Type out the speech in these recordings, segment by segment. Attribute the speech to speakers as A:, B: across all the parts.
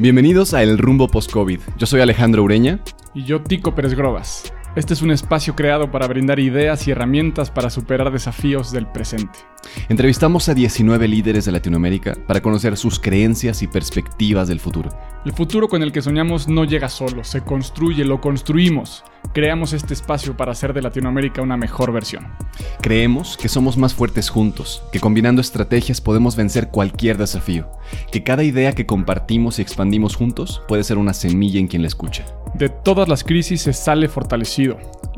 A: Bienvenidos a El Rumbo Post-COVID. Yo soy Alejandro Ureña.
B: Y yo, Tico Pérez Grobas. Este es un espacio creado para brindar ideas y herramientas para superar desafíos del presente.
A: Entrevistamos a 19 líderes de Latinoamérica para conocer sus creencias y perspectivas del futuro.
B: El futuro con el que soñamos no llega solo, se construye, lo construimos. Creamos este espacio para hacer de Latinoamérica una mejor versión.
A: Creemos que somos más fuertes juntos, que combinando estrategias podemos vencer cualquier desafío, que cada idea que compartimos y expandimos juntos puede ser una semilla en quien la escucha.
B: De todas las crisis se sale fortalecido.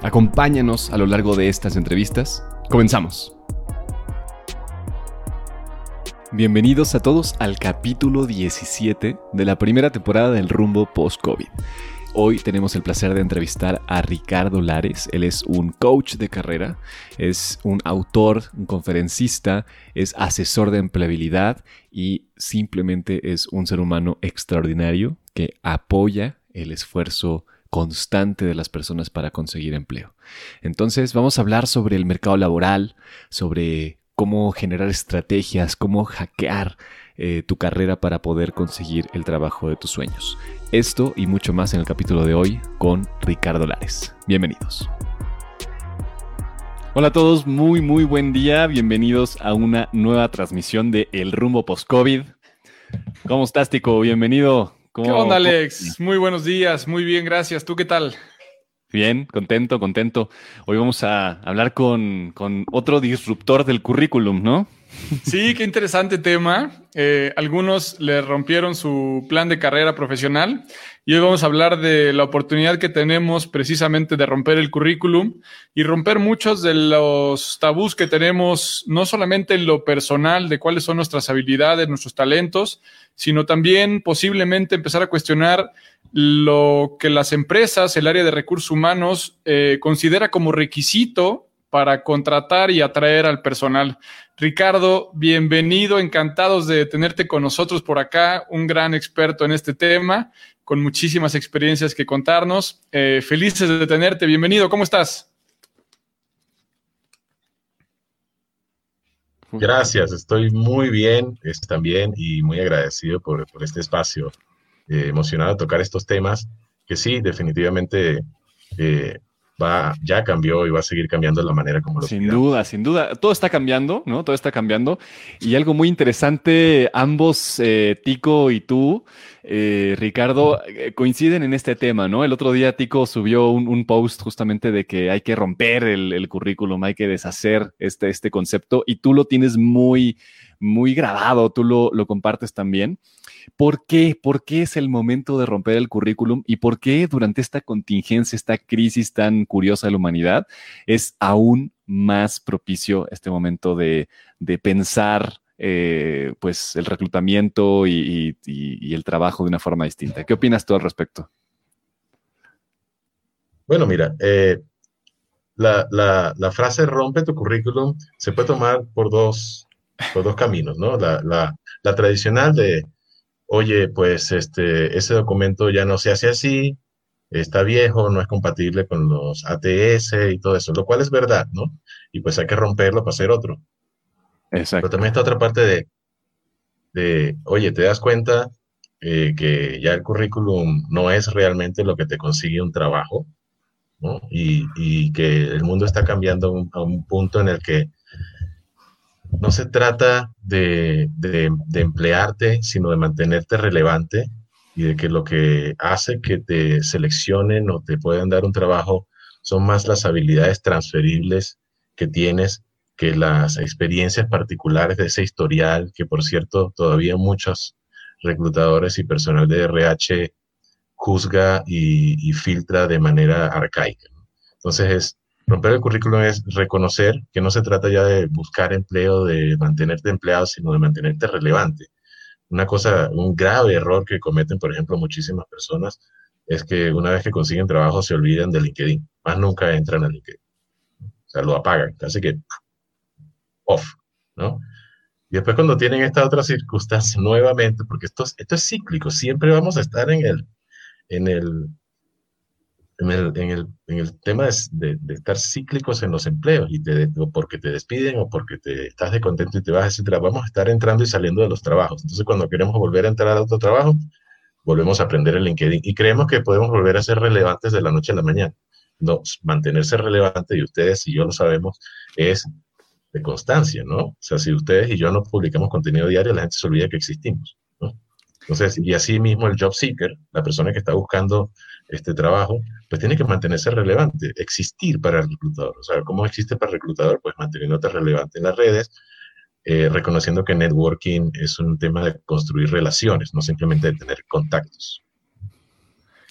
A: Acompáñanos a lo largo de estas entrevistas. Comenzamos. Bienvenidos a todos al capítulo 17 de la primera temporada del rumbo post-COVID. Hoy tenemos el placer de entrevistar a Ricardo Lares. Él es un coach de carrera, es un autor, un conferencista, es asesor de empleabilidad y simplemente es un ser humano extraordinario que apoya el esfuerzo constante de las personas para conseguir empleo. Entonces vamos a hablar sobre el mercado laboral, sobre cómo generar estrategias, cómo hackear eh, tu carrera para poder conseguir el trabajo de tus sueños. Esto y mucho más en el capítulo de hoy con Ricardo Lares. Bienvenidos. Hola a todos, muy muy buen día, bienvenidos a una nueva transmisión de El Rumbo Post-COVID. ¿Cómo estás, Tico? Bienvenido.
B: ¿Qué onda, Alex? Muy buenos días, muy bien, gracias. ¿Tú qué tal?
A: Bien, contento, contento. Hoy vamos a hablar con, otro disruptor del currículum, ¿no?
B: Sí, qué interesante tema. Eh, algunos le rompieron su plan de carrera profesional y hoy vamos a hablar de la oportunidad que tenemos precisamente de romper el currículum y romper muchos de los tabús que tenemos, no solamente en lo personal, de cuáles son nuestras habilidades, nuestros talentos, sino también posiblemente empezar a cuestionar lo que las empresas, el área de recursos humanos, eh, considera como requisito para contratar y atraer al personal. Ricardo, bienvenido, encantados de tenerte con nosotros por acá, un gran experto en este tema, con muchísimas experiencias que contarnos. Eh, felices de tenerte, bienvenido, ¿cómo estás?
C: Gracias, estoy muy bien también y muy agradecido por, este espacio, eh, emocionado de tocar estos temas que sí, definitivamente eh, va, ya cambió y va a seguir cambiando la manera como lo
A: Sin duda, sin duda. Todo está cambiando, ¿no? Todo está cambiando. Y algo muy interesante, ambos, eh, Tico y tú, eh, Ricardo, eh, coinciden en este tema, ¿no? El otro día Tico subió un, post justamente de que hay que romper el, currículum, hay que deshacer este, este concepto y tú lo tienes muy, muy grabado, tú lo, lo compartes también. ¿Por qué? ¿Por qué es el momento de romper el currículum y por qué durante esta contingencia, esta crisis tan curiosa de la humanidad, es aún más propicio este momento de, pensar eh, pues el reclutamiento y, el trabajo de una forma distinta? ¿Qué opinas tú al respecto?
C: Bueno, mira, eh, la, frase rompe tu currículum se puede tomar por dos, por dos caminos, ¿no? la tradicional de oye, pues este, ese documento ya no se hace así, está viejo, no es compatible con los ATS y todo eso, lo cual es verdad, ¿no? Y pues hay que romperlo para hacer otro. Exacto. Pero también está otra parte de, de oye, te das cuenta eh, que ya el currículum no es realmente lo que te consigue un trabajo, ¿no? Y, y que el mundo está cambiando a un punto en el que no se trata de, emplearte, sino de mantenerte relevante y de que lo que hace que te seleccionen o te puedan dar un trabajo son más las habilidades transferibles que tienes que las experiencias particulares de ese historial, que por cierto todavía muchos reclutadores y personal de RH juzga y, y filtra de manera arcaica. Entonces es Romper el currículum es reconocer que no se trata ya de buscar empleo, de mantenerte empleado, sino de mantenerte relevante. Una cosa, un grave error que cometen, por ejemplo, muchísimas personas es que una vez que consiguen trabajo se olvidan de LinkedIn, más nunca entran a LinkedIn. O sea, lo apagan, casi que off, ¿no? Y después cuando tienen esta otra circunstancia nuevamente, porque esto, esto es cíclico, siempre vamos a estar en el, en el, en el, en el, en el tema de, de, estar cíclicos en los empleos, y te, o porque te despiden o porque te estás de contento y te vas, etcétera. Vamos a estar entrando y saliendo de los trabajos. Entonces, cuando queremos volver a entrar a otro trabajo, volvemos a aprender el LinkedIn y creemos que podemos volver a ser relevantes de la noche a la mañana. No, mantenerse relevante, y ustedes y yo lo sabemos, es de constancia, ¿no? O sea, si ustedes y yo no publicamos contenido diario, la gente se olvida que existimos, ¿no? Entonces, y así mismo el job seeker, la persona que está buscando este trabajo, pues tiene que mantenerse relevante, existir para el reclutador. O sea, ¿cómo existe para el reclutador? Pues manteniéndote relevante en las redes, eh, reconociendo que networking es un tema de construir relaciones, no simplemente de tener contactos.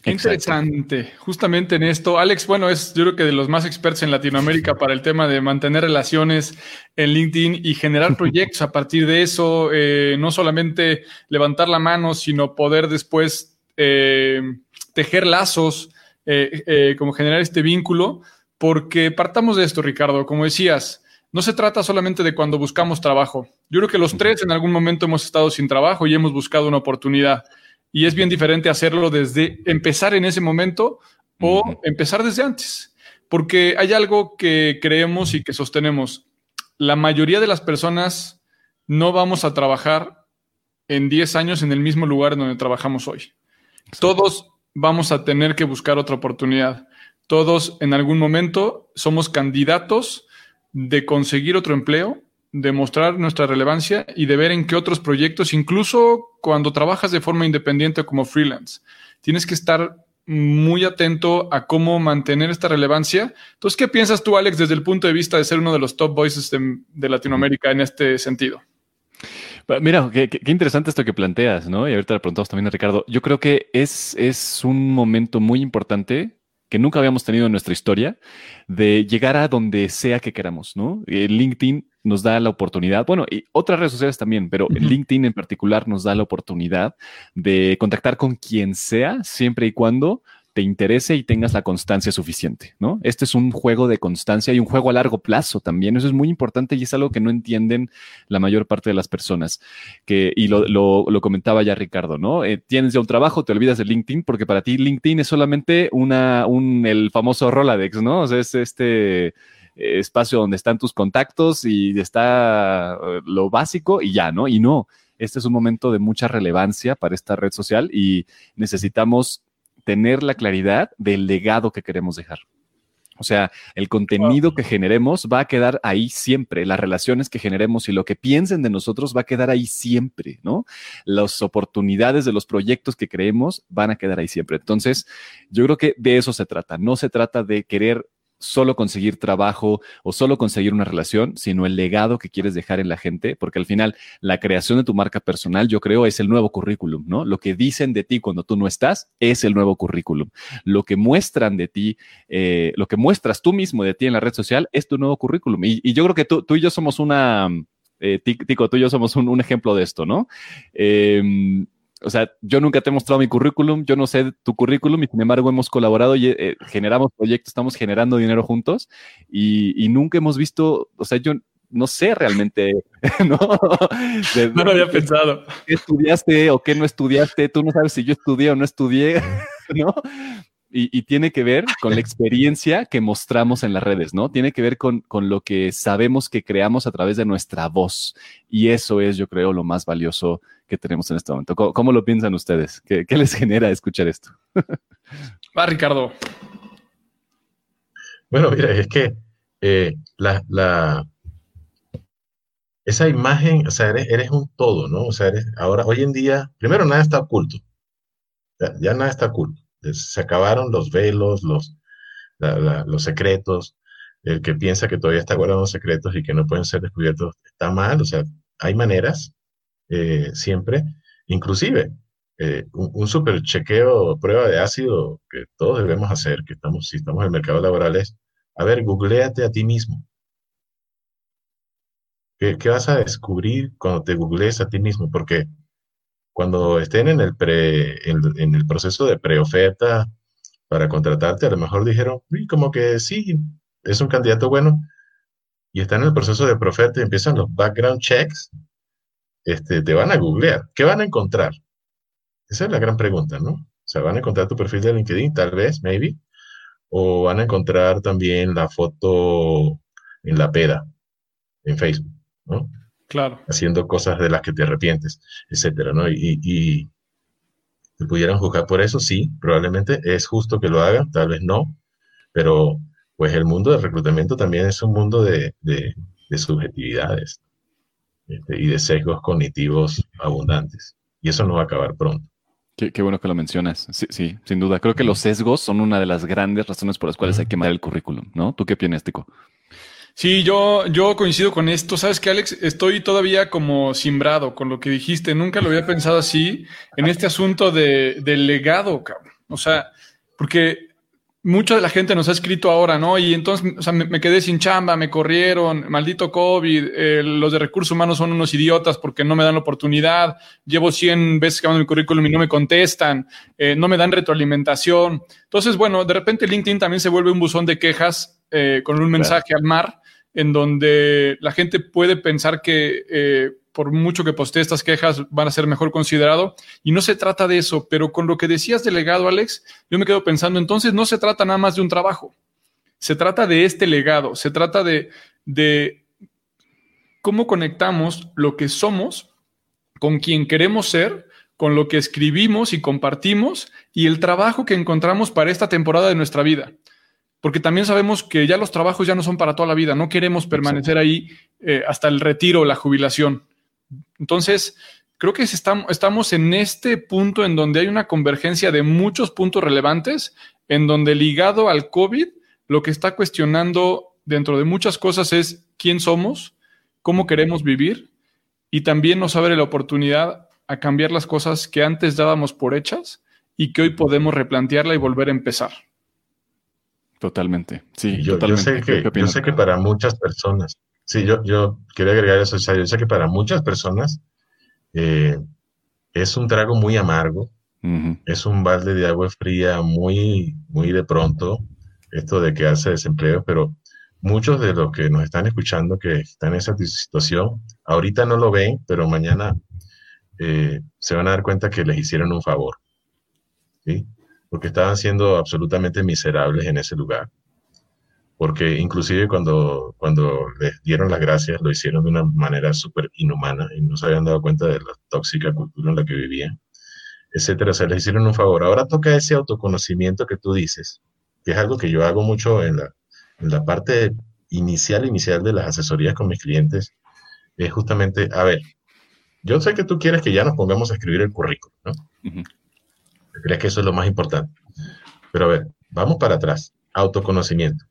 B: Qué interesante. Justamente en esto, Alex, bueno, es yo creo que de los más expertos en Latinoamérica para el tema de mantener relaciones en LinkedIn y generar proyectos a partir de eso, eh, no solamente levantar la mano, sino poder después eh, tejer lazos, eh, como generar este vínculo, porque partamos de esto, Ricardo, como decías, no se trata solamente de cuando buscamos trabajo. Yo creo que los tres en algún momento hemos estado sin trabajo y hemos buscado una oportunidad. Y es bien diferente hacerlo desde empezar en ese momento o empezar desde antes. Porque hay algo que creemos y que sostenemos. La mayoría de las personas no vamos a trabajar en 10 años en el mismo lugar donde trabajamos hoy. Todos vamos a tener que buscar otra oportunidad. Todos en algún momento somos candidatos de conseguir otro empleo demostrar nuestra relevancia y de ver en qué otros proyectos, incluso cuando trabajas de forma independiente como freelance, tienes que estar muy atento a cómo mantener esta relevancia. Entonces, ¿qué piensas tú, Alex, desde el punto de vista de ser uno de los top voices de, Latinoamérica en este sentido?
A: Mira, qué, interesante esto que planteas, ¿no? Y ahorita le preguntamos también a Ricardo. Yo creo que es, es un momento muy importante que nunca habíamos tenido en nuestra historia de llegar a donde sea que queramos, ¿no? LinkedIn nos da la oportunidad, bueno, y otras redes sociales también, pero LinkedIn en particular nos da la oportunidad de contactar con quien sea, siempre y cuando te interese y tengas la constancia suficiente, ¿no? Este es un juego de constancia y un juego a largo plazo también. Eso es muy importante y es algo que no entienden la mayor parte de las personas. Que, y lo, lo, comentaba ya Ricardo, ¿no? Eh, tienes ya un trabajo, te olvidas de LinkedIn porque para ti LinkedIn es solamente una, un, el famoso Roladex, ¿no? O sea, es este espacio donde están tus contactos y está eh, lo básico y ya, ¿no? Y no, este es un momento de mucha relevancia para esta red social y necesitamos tener la claridad del legado que queremos dejar. O sea, el contenido que generemos va a quedar ahí siempre, las relaciones que generemos y lo que piensen de nosotros va a quedar ahí siempre, ¿no? Las oportunidades de los proyectos que creemos van a quedar ahí siempre. Entonces, yo creo que de eso se trata. No se trata de querer solo conseguir trabajo o solo conseguir una relación, sino el legado que quieres dejar en la gente, porque al final la creación de tu marca personal, yo creo, es el nuevo currículum, ¿no? Lo que dicen de ti cuando tú no estás es el nuevo currículum. Lo que muestran de ti, eh, lo que muestras tú mismo de ti en la red social es tu nuevo currículum. Y, yo creo que tú, y yo somos una, eh, Tico, tú y yo somos un, ejemplo de esto, ¿no? Eh, o sea, yo nunca te he mostrado mi currículum, yo no sé tu currículum y sin embargo hemos colaborado y eh, generamos proyectos, estamos generando dinero juntos y, nunca hemos visto, o sea, yo no sé realmente, ¿no?
B: no lo había pensado.
A: ¿Qué estudiaste o qué no estudiaste? Tú no sabes si yo estudié o no estudié, ¿no? Y, tiene que ver con la experiencia que mostramos en las redes, ¿no? Tiene que ver con, con, lo que sabemos que creamos a través de nuestra voz. Y eso es, yo creo, lo más valioso que tenemos en este momento. ¿Cómo, lo piensan ustedes? ¿Qué, les genera escuchar esto?
B: Va, Ricardo.
C: Bueno, mira, es que eh, la, esa imagen, o sea, eres, un todo, ¿no? O sea, ahora, hoy en día, primero nada está oculto. Ya, nada está oculto. Se acabaron los velos, los, los secretos. El que piensa que todavía está guardando secretos y que no pueden ser descubiertos está mal. O sea, hay maneras eh, siempre, inclusive eh, un, super chequeo, prueba de ácido que todos debemos hacer, que estamos, si estamos en el mercado laboral, es, a ver, googleate a ti mismo. ¿Qué, vas a descubrir cuando te googlees a ti mismo? Porque cuando estén en el, pre, en, el proceso de preoferta para contratarte, a lo mejor dijeron, como que sí, es un candidato bueno, y están en el proceso de preoferta y empiezan los background checks, este, te van a googlear. ¿Qué van a encontrar? Esa es la gran pregunta, ¿no? O sea, van a encontrar tu perfil de LinkedIn, tal vez, maybe, o van a encontrar también la foto en la peda, en Facebook, ¿no?
B: Claro.
C: Haciendo cosas de las que te arrepientes, etcétera, ¿no? Y, y te pudieran juzgar por eso, sí, probablemente es justo que lo hagan, tal vez no, pero pues el mundo del reclutamiento también es un mundo de, de, subjetividades este, y de sesgos cognitivos abundantes. Y eso no va a acabar pronto.
A: Qué, bueno que lo mencionas. Sí, sí, sin duda. Creo que los sesgos son una de las grandes razones por las cuales hay que mandar el currículum, ¿no? ¿Tú qué opinas, Tico?
B: Sí, yo, yo coincido con esto. Sabes que, Alex, estoy todavía como simbrado con lo que dijiste. Nunca lo había pensado así en este asunto de, del legado, cabrón. O sea, porque mucha de la gente nos ha escrito ahora, ¿no? Y entonces, o sea, me, quedé sin chamba, me corrieron, maldito COVID, eh, los de recursos humanos son unos idiotas porque no me dan la oportunidad, llevo 100 veces que mando mi currículum y no me contestan, eh, no me dan retroalimentación. Entonces, bueno, de repente LinkedIn también se vuelve un buzón de quejas eh, con un mensaje al mar en donde la gente puede pensar que por mucho que postee estas quejas, van a ser mejor considerado. Y no se trata de eso, pero con lo que decías del legado, Alex, yo me quedo pensando, entonces no se trata nada más de un trabajo, se trata de este legado, se trata de, de cómo conectamos lo que somos con quien queremos ser, con lo que escribimos y compartimos y el trabajo que encontramos para esta temporada de nuestra vida. Porque también sabemos que ya los trabajos ya no son para toda la vida, no queremos permanecer ahí eh, hasta el retiro la jubilación. Entonces, creo que estamos en este punto en donde hay una convergencia de muchos puntos relevantes, en donde ligado al COVID, lo que está cuestionando dentro de muchas cosas es quién somos, cómo queremos vivir y también nos abre la oportunidad a cambiar las cosas que antes dábamos por hechas y que hoy podemos replantearla y volver a empezar.
A: Totalmente, sí,
C: yo,
A: totalmente.
C: sé, que, yo sé que para muchas personas, Sí, yo, yo quería agregar eso. O sea, yo sé que para muchas personas eh, es un trago muy amargo, es un balde de agua fría muy, muy de pronto, esto de quedarse desempleo, pero muchos de los que nos están escuchando que están en esa situación, ahorita no lo ven, pero mañana eh, se van a dar cuenta que les hicieron un favor, ¿sí? Porque estaban siendo absolutamente miserables en ese lugar porque inclusive cuando, cuando les dieron las gracias lo hicieron de una manera súper inhumana y no se habían dado cuenta de la tóxica cultura en la que vivían, etcétera. O sea, les hicieron un favor. Ahora toca ese autoconocimiento que tú dices, que es algo que yo hago mucho en la, en la parte inicial, inicial de las asesorías con mis clientes, es justamente, a ver, yo sé que tú quieres que ya nos pongamos a escribir el currículum, ¿no? Crees que eso es lo más importante. Pero a ver, vamos para atrás. Autoconocimiento.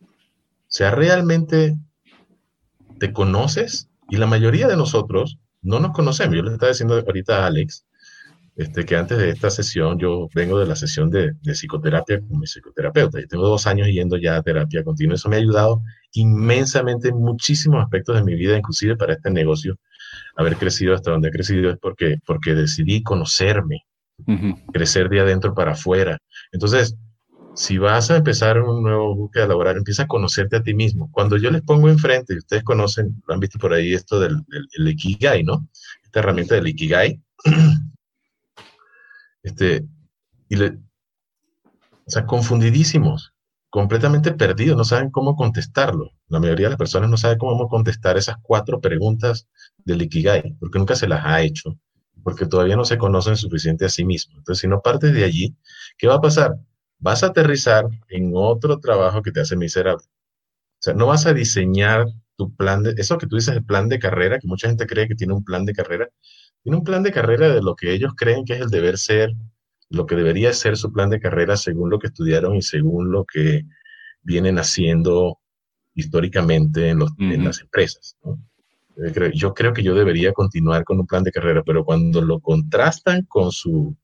C: O sea, realmente te conoces y la mayoría de nosotros no nos conocemos. Yo le estaba diciendo ahorita a Alex este, que antes de esta sesión yo vengo de la sesión de, psicoterapia con mi psicoterapeuta y tengo dos años yendo ya a terapia continua. Eso me ha ayudado inmensamente en muchísimos aspectos de mi vida, inclusive para este negocio. Haber crecido hasta donde he crecido es porque, porque decidí conocerme, crecer de adentro para afuera. Entonces, si vas a empezar un nuevo búsqueda laboral, empieza a conocerte a ti mismo. Cuando yo les pongo enfrente, y ustedes conocen, lo han visto por ahí, esto del, Ikigai, ¿no? Esta herramienta del Ikigai. este, y le, o sea, confundidísimos, completamente perdidos, no saben cómo contestarlo. La mayoría de las personas no saben cómo contestar esas cuatro preguntas del Ikigai, porque nunca se las ha hecho, porque todavía no se conocen suficiente a sí mismos. Entonces, si no partes de allí, ¿qué va a pasar? vas a aterrizar en otro trabajo que te hace miserable. O sea, no vas a diseñar tu plan de, eso que tú dices, el plan de carrera, que mucha gente cree que tiene un plan de carrera, tiene un plan de carrera de lo que ellos creen que es el deber ser, lo que debería ser su plan de carrera según lo que estudiaron y según lo que vienen haciendo históricamente en, los, en las empresas. Yo creo que yo debería continuar con un plan de carrera, pero cuando lo contrastan con su,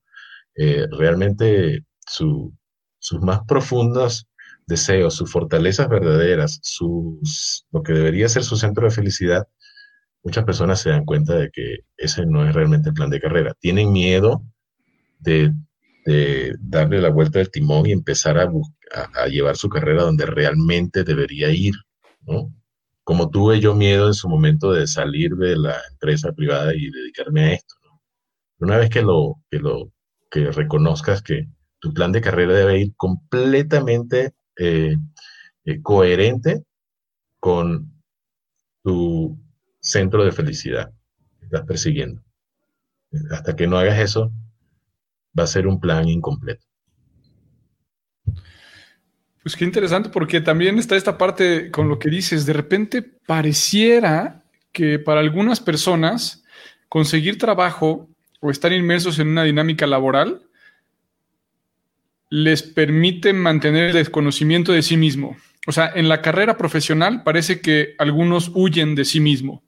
C: eh, realmente su, sus más profundos deseos, sus fortalezas verdaderas, sus, lo que debería ser su centro de felicidad, muchas personas se dan cuenta de que ese no es realmente el plan de carrera. Tienen miedo de, darle la vuelta del timón y empezar a, a, llevar su carrera donde realmente debería ir, ¿no? Como tuve yo miedo en su momento de salir de la empresa privada y dedicarme a esto. Una vez que lo, que lo que reconozcas que tu plan de carrera debe ir completamente eh, eh, coherente con tu centro de felicidad que estás persiguiendo. Hasta que no hagas eso, va a ser un plan incompleto.
B: Pues qué interesante, porque también está esta parte con lo que dices, de repente pareciera que para algunas personas conseguir trabajo o estar inmersos en una dinámica laboral les permite mantener el desconocimiento de sí mismo. O sea, en la carrera profesional parece que algunos huyen de sí mismo.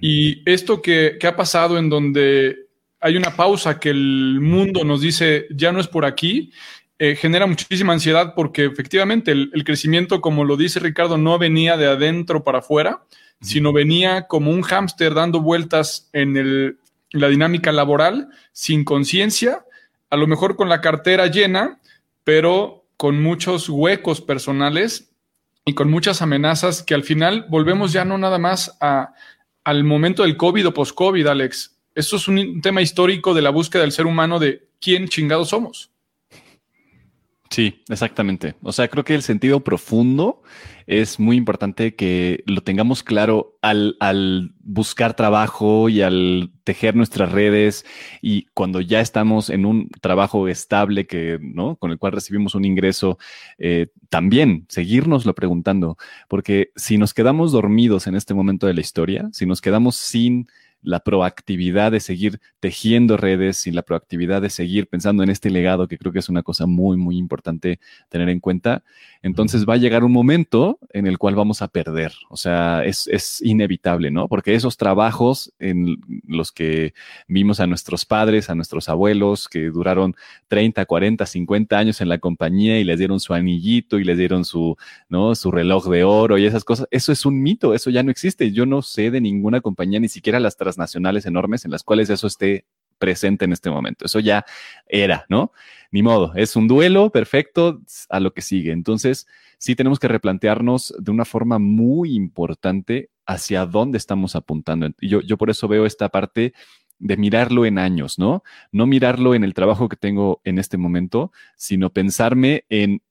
B: Y esto que, ha pasado en donde hay una pausa que el mundo nos dice ya no es por aquí, eh, genera muchísima ansiedad porque efectivamente el, crecimiento, como lo dice Ricardo, no venía de adentro para afuera, sino venía como un hámster dando vueltas en la dinámica laboral sin conciencia, a lo mejor con la cartera llena, pero con muchos huecos personales y con muchas amenazas que al final volvemos ya no nada más a, al momento del COVID o post-COVID, Alex. Esto es un tema histórico de la búsqueda del ser humano de quién chingados somos.
A: Sí, exactamente. O sea, creo que el sentido profundo es muy importante que lo tengamos claro al, al, buscar trabajo y al tejer nuestras redes y cuando ya estamos en un trabajo estable que, ¿no? Con el cual recibimos un ingreso, eh, también seguirnoslo preguntando, porque si nos quedamos dormidos en este momento de la historia, si nos quedamos sin la proactividad de seguir tejiendo redes, y la proactividad de seguir pensando en este legado, que creo que es una cosa muy, muy importante tener en cuenta, entonces va a llegar un momento en el cual vamos a perder. O sea, es, es inevitable, ¿no? Porque esos trabajos en los que vimos a nuestros padres, a nuestros abuelos, que duraron 30, 40, 50 años en la compañía y les dieron su anillito y les dieron su, ¿no? su reloj de oro y esas cosas, eso es un mito, eso ya no existe. Yo no sé de ninguna compañía, ni siquiera las transnacionales enormes en las cuales eso esté presente en este momento. Eso ya era, ¿no? Ni modo, es un duelo perfecto a lo que sigue. Entonces, sí tenemos que replantearnos de una forma muy importante hacia dónde estamos apuntando. Yo, yo por eso veo esta parte de mirarlo en años, ¿no? No mirarlo en el trabajo que tengo en este momento, sino pensarme en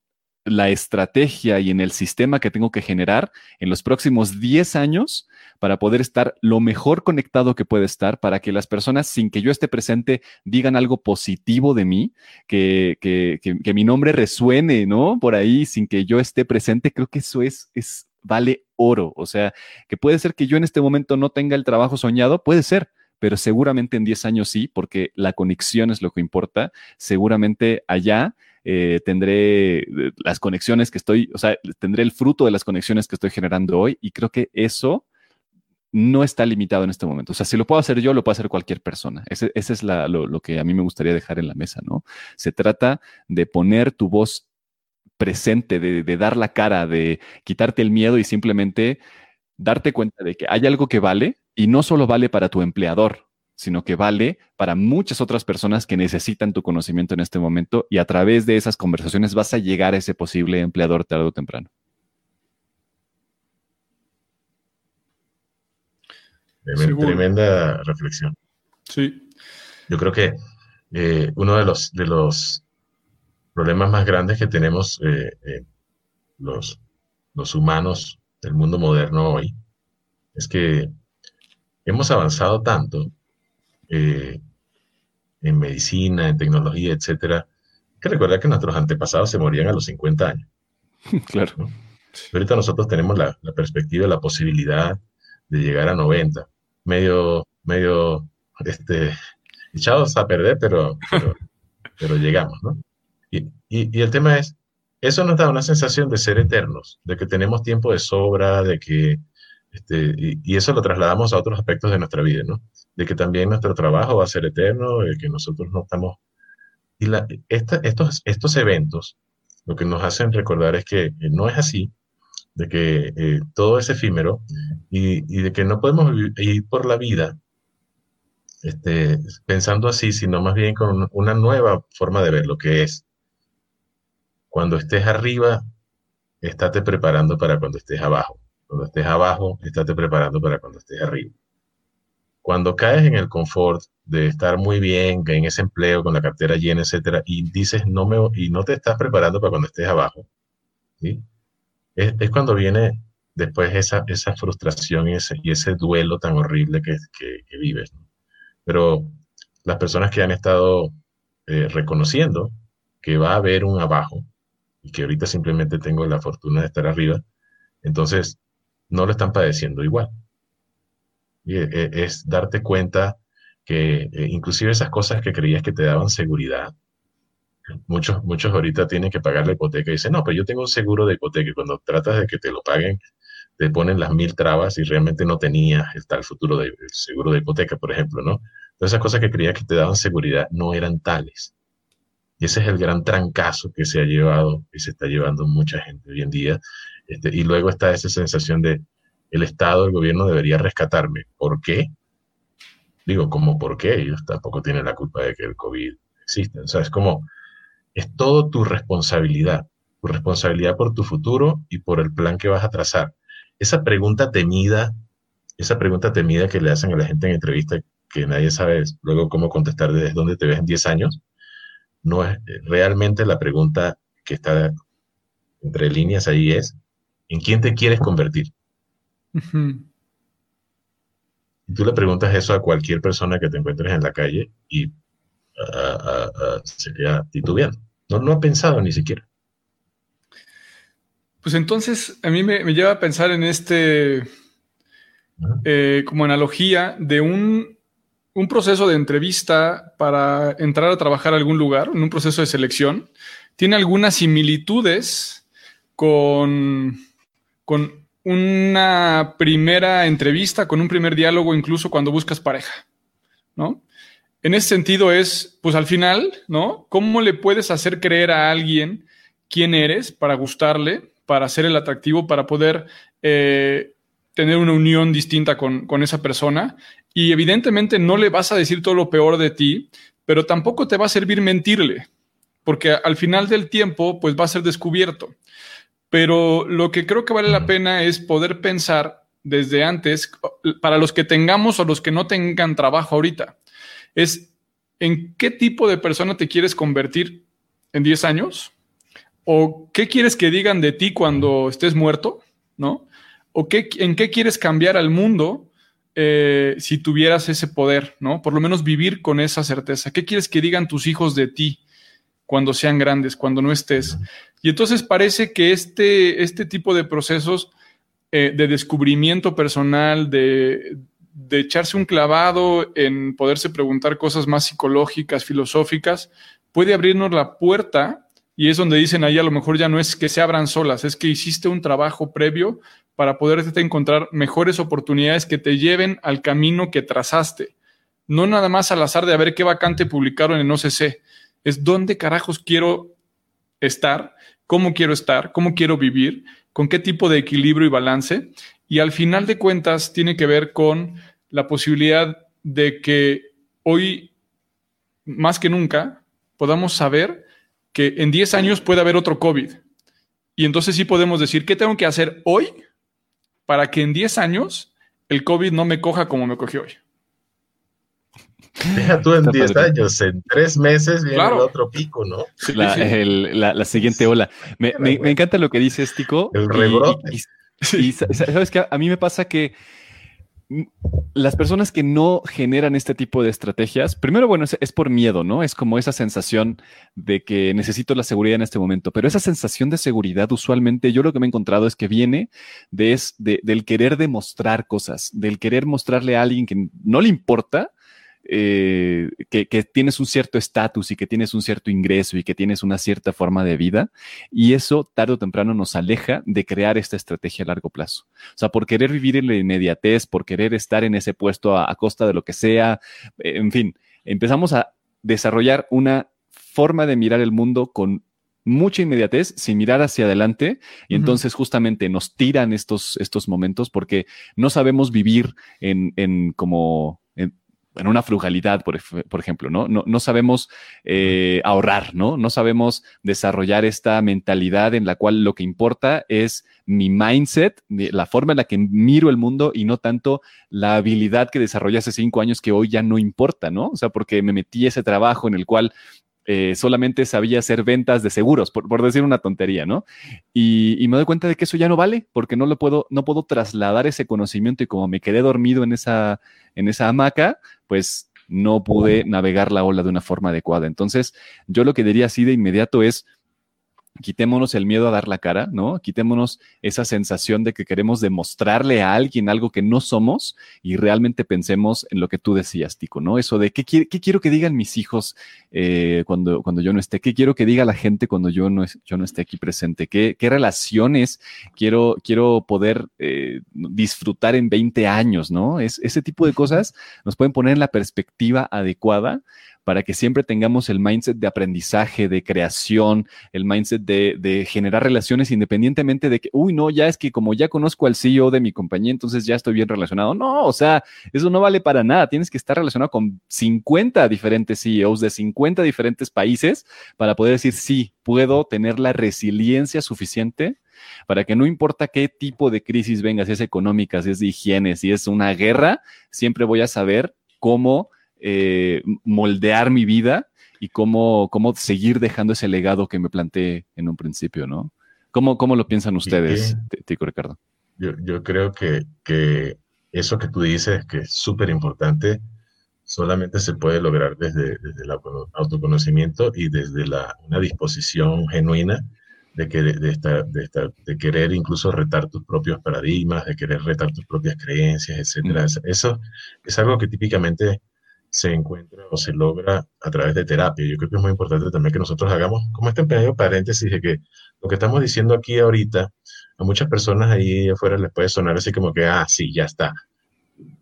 A: la estrategia y en el sistema que tengo que generar en los próximos 10 años para poder estar lo mejor conectado que puede estar, para que las personas, sin que yo esté presente, digan algo positivo de mí, que, que, que, mi nombre resuene, ¿no? Por ahí, sin que yo esté presente, creo que eso es, es, vale oro. O sea, que puede ser que yo en este momento no tenga el trabajo soñado, puede ser, pero seguramente en 10 años sí, porque la conexión es lo que importa. Seguramente allá eh, tendré eh, las conexiones que estoy, o sea, tendré el fruto de las conexiones que estoy generando hoy y creo que eso no está limitado en este momento. O sea, si lo puedo hacer yo, lo puede hacer cualquier persona. Ese, es lo, que a mí me gustaría dejar en la mesa, ¿no? Se trata de poner tu voz presente, de, de dar la cara, de quitarte el miedo y simplemente darte cuenta de que hay algo que vale y no solo vale para tu empleador, sino que vale para muchas otras personas que necesitan tu conocimiento en este momento y a través de esas conversaciones vas a llegar a ese posible empleador tarde o temprano.
C: Tremenda reflexión.
B: Sí.
C: Yo creo que eh, uno de los, de los problemas más grandes que tenemos eh, eh, los, los humanos del mundo moderno hoy es que hemos avanzado tanto eh, en medicina, en tecnología, etcétera, que recuerda que nuestros antepasados se morían a los 50 años.
A: Claro.
C: ahorita nosotros tenemos la, perspectiva, la posibilidad de llegar a 90, medio, medio, este, echados a perder, pero, pero, llegamos, ¿no? Y, y, el tema es, eso nos da una sensación de ser eternos, de que tenemos tiempo de sobra, de que, este, y, eso lo trasladamos a otros aspectos de nuestra vida, ¿no? de que también nuestro trabajo va a ser eterno, de que nosotros no estamos... Y estos, eventos lo que nos hacen recordar es que no es así de que eh, todo es efímero y, de que no podemos ir por la vida este, pensando así, sino más bien con una nueva forma de ver lo que es. Cuando estés arriba, estate preparando para cuando estés abajo. Cuando estés abajo, estate preparando para cuando estés arriba. Cuando caes en el confort de estar muy bien, en ese empleo con la cartera llena, etcétera, y dices no me y no te estás preparando para cuando estés abajo, ¿sí? es, cuando viene después esa, esa frustración y ese, duelo tan horrible que, que, vives. Pero las personas que han estado eh, reconociendo que va a haber un abajo y que ahorita simplemente tengo la fortuna de estar arriba, entonces no lo están padeciendo igual. Eh, eh, es darte cuenta que inclusive esas cosas que creías que te daban seguridad, Muchos, muchos ahorita tienen que pagar la hipoteca y dicen, no, pero yo tengo un seguro de hipoteca y cuando tratas de que te lo paguen, te ponen las mil trabas y realmente no tenías el tal futuro del seguro de hipoteca, por ejemplo, ¿no? Entonces esas cosas que creías que te daban seguridad no eran tales. Y ese es el gran trancazo que se ha llevado y se está llevando mucha gente hoy en día. Este, y luego está esa sensación de el Estado, el gobierno debería rescatarme. ¿Por qué? Digo, ¿cómo por qué? Ellos tampoco tienen la culpa de que el COVID existe. O sea, es como es todo tu responsabilidad, tu responsabilidad por tu futuro y por el plan que vas a trazar. Esa pregunta temida, esa pregunta temida que le hacen a la gente en entrevista, que nadie sabe luego cómo contestar desde dónde te ves en 10 años, no es realmente la pregunta que está entre líneas ahí es, ¿en quién te quieres convertir? Y tú le preguntas eso a cualquier persona que te encuentres en la calle y uh, sería titubeando. No, no ha pensado ni siquiera.
B: Pues entonces a mí me, lleva a pensar en este, eh, como analogía de un, un, proceso de entrevista para entrar a trabajar a algún lugar, en un proceso de selección. Tiene algunas similitudes con, con una primera entrevista, con un primer diálogo, incluso cuando buscas pareja, ¿no? en ese sentido es, pues al final, ¿no? ¿Cómo le puedes hacer creer a alguien quién eres para gustarle, para ser el atractivo, para poder eh, tener una unión distinta con, con, esa persona? Y evidentemente no le vas a decir todo lo peor de ti, pero tampoco te va a servir mentirle, porque al final del tiempo, pues va a ser descubierto. Pero lo que creo que vale la pena es poder pensar desde antes, para los que tengamos o los que no tengan trabajo ahorita es en qué tipo de persona te quieres convertir en 10 años o qué quieres que digan de ti cuando estés muerto, ¿no? O qué, en qué quieres cambiar al mundo eh, si tuvieras ese poder, ¿no? Por lo menos vivir con esa certeza. ¿Qué quieres que digan tus hijos de ti cuando sean grandes, cuando no estés? Y entonces parece que este, este tipo de procesos eh, de descubrimiento personal, de, de echarse un clavado en poderse preguntar cosas más psicológicas, filosóficas, puede abrirnos la puerta y es donde dicen ahí a lo mejor ya no es que se abran solas, es que hiciste un trabajo previo para poderte encontrar mejores oportunidades que te lleven al camino que trazaste. No nada más al azar de a ver qué vacante publicaron en OCC, es dónde carajos quiero estar, cómo quiero estar, cómo quiero vivir, con qué tipo de equilibrio y balance. Y al final de cuentas tiene que ver con la posibilidad de que hoy, más que nunca, podamos saber que en 10 años puede haber otro COVID. Y entonces sí podemos decir, ¿qué tengo que hacer hoy para que en 10 años el COVID no me coja como me cogió hoy?
C: Deja tú en 10 años, en 3 meses viene el otro pico, ¿no?
A: La, siguiente ola. Me, encanta lo que dice Tico.
C: El rebrote.
A: Y, sabes que a mí me pasa que las personas que no generan este tipo de estrategias, primero, bueno, es, por miedo, ¿no? Es como esa sensación de que necesito la seguridad en este momento, pero esa sensación de seguridad usualmente yo lo que me he encontrado es que viene de, del querer demostrar cosas, del querer mostrarle a alguien que no le importa eh, que, tienes un cierto estatus y que tienes un cierto ingreso y que tienes una cierta forma de vida. Y eso tarde o temprano nos aleja de crear esta estrategia a largo plazo. O sea, por querer vivir en la inmediatez, por querer estar en ese puesto a, costa de lo que sea, eh, en fin, empezamos a desarrollar una forma de mirar el mundo con mucha inmediatez sin mirar hacia adelante y entonces justamente nos tiran estos, estos momentos porque no sabemos vivir en, en como en una frugalidad, por, ejemplo, ¿no? No, sabemos eh, ahorrar, ¿no? No sabemos desarrollar esta mentalidad en la cual lo que importa es mi mindset, la forma en la que miro el mundo y no tanto la habilidad que desarrollé hace cinco años que hoy ya no importa, ¿no? O sea, porque me metí ese trabajo en el cual eh, solamente sabía hacer ventas de seguros, por, decir una tontería, ¿no? Y, me doy cuenta de que eso ya no vale, porque no lo puedo, no puedo trasladar ese conocimiento y como me quedé dormido en esa, en esa hamaca, pues no pude navegar la ola de una forma adecuada. Entonces, yo lo que diría así de inmediato es, quitémonos el miedo a dar la cara, ¿no? Quitémonos esa sensación de que queremos demostrarle a alguien algo que no somos y realmente pensemos en lo que tú decías, Tico, ¿no? Eso de qué, quiero que digan mis hijos eh, cuando, cuando yo no esté, qué quiero que diga la gente cuando yo no, yo no esté aquí presente, qué, relaciones quiero, quiero poder eh, disfrutar en 20 años, ¿no? Es, ese tipo de cosas nos pueden poner en la perspectiva adecuada para que siempre tengamos el mindset de aprendizaje, de creación, el mindset de, generar relaciones independientemente de que, uy, no, ya es que como ya conozco al CEO de mi compañía, entonces ya estoy bien relacionado. No, o sea, eso no vale para nada. Tienes que estar relacionado con 50 diferentes CEOs de 50 diferentes países para poder decir, sí, puedo tener la resiliencia suficiente para que no importa qué tipo de crisis venga, si es económica, si es de higiene, si es una guerra, siempre voy a saber cómo eh, moldear mi vida y cómo, cómo seguir dejando ese legado que me planteé en un principio, ¿no? ¿Cómo, cómo lo piensan ustedes, Tico Ricardo?
C: Yo, yo creo que, que, eso que tú dices, que es súper importante, solamente se puede lograr desde, desde el autoconocimiento y desde la, una disposición genuina de, que, de, estar, de, estar, de querer incluso retar tus propios paradigmas, de querer retar tus propias creencias, etc. Eso es algo que típicamente se encuentra o se logra a través de terapia. Yo creo que es muy importante también que nosotros hagamos como este pequeño paréntesis de que lo que estamos diciendo aquí ahorita, a muchas personas ahí afuera les puede sonar así como que, ah, sí, ya está.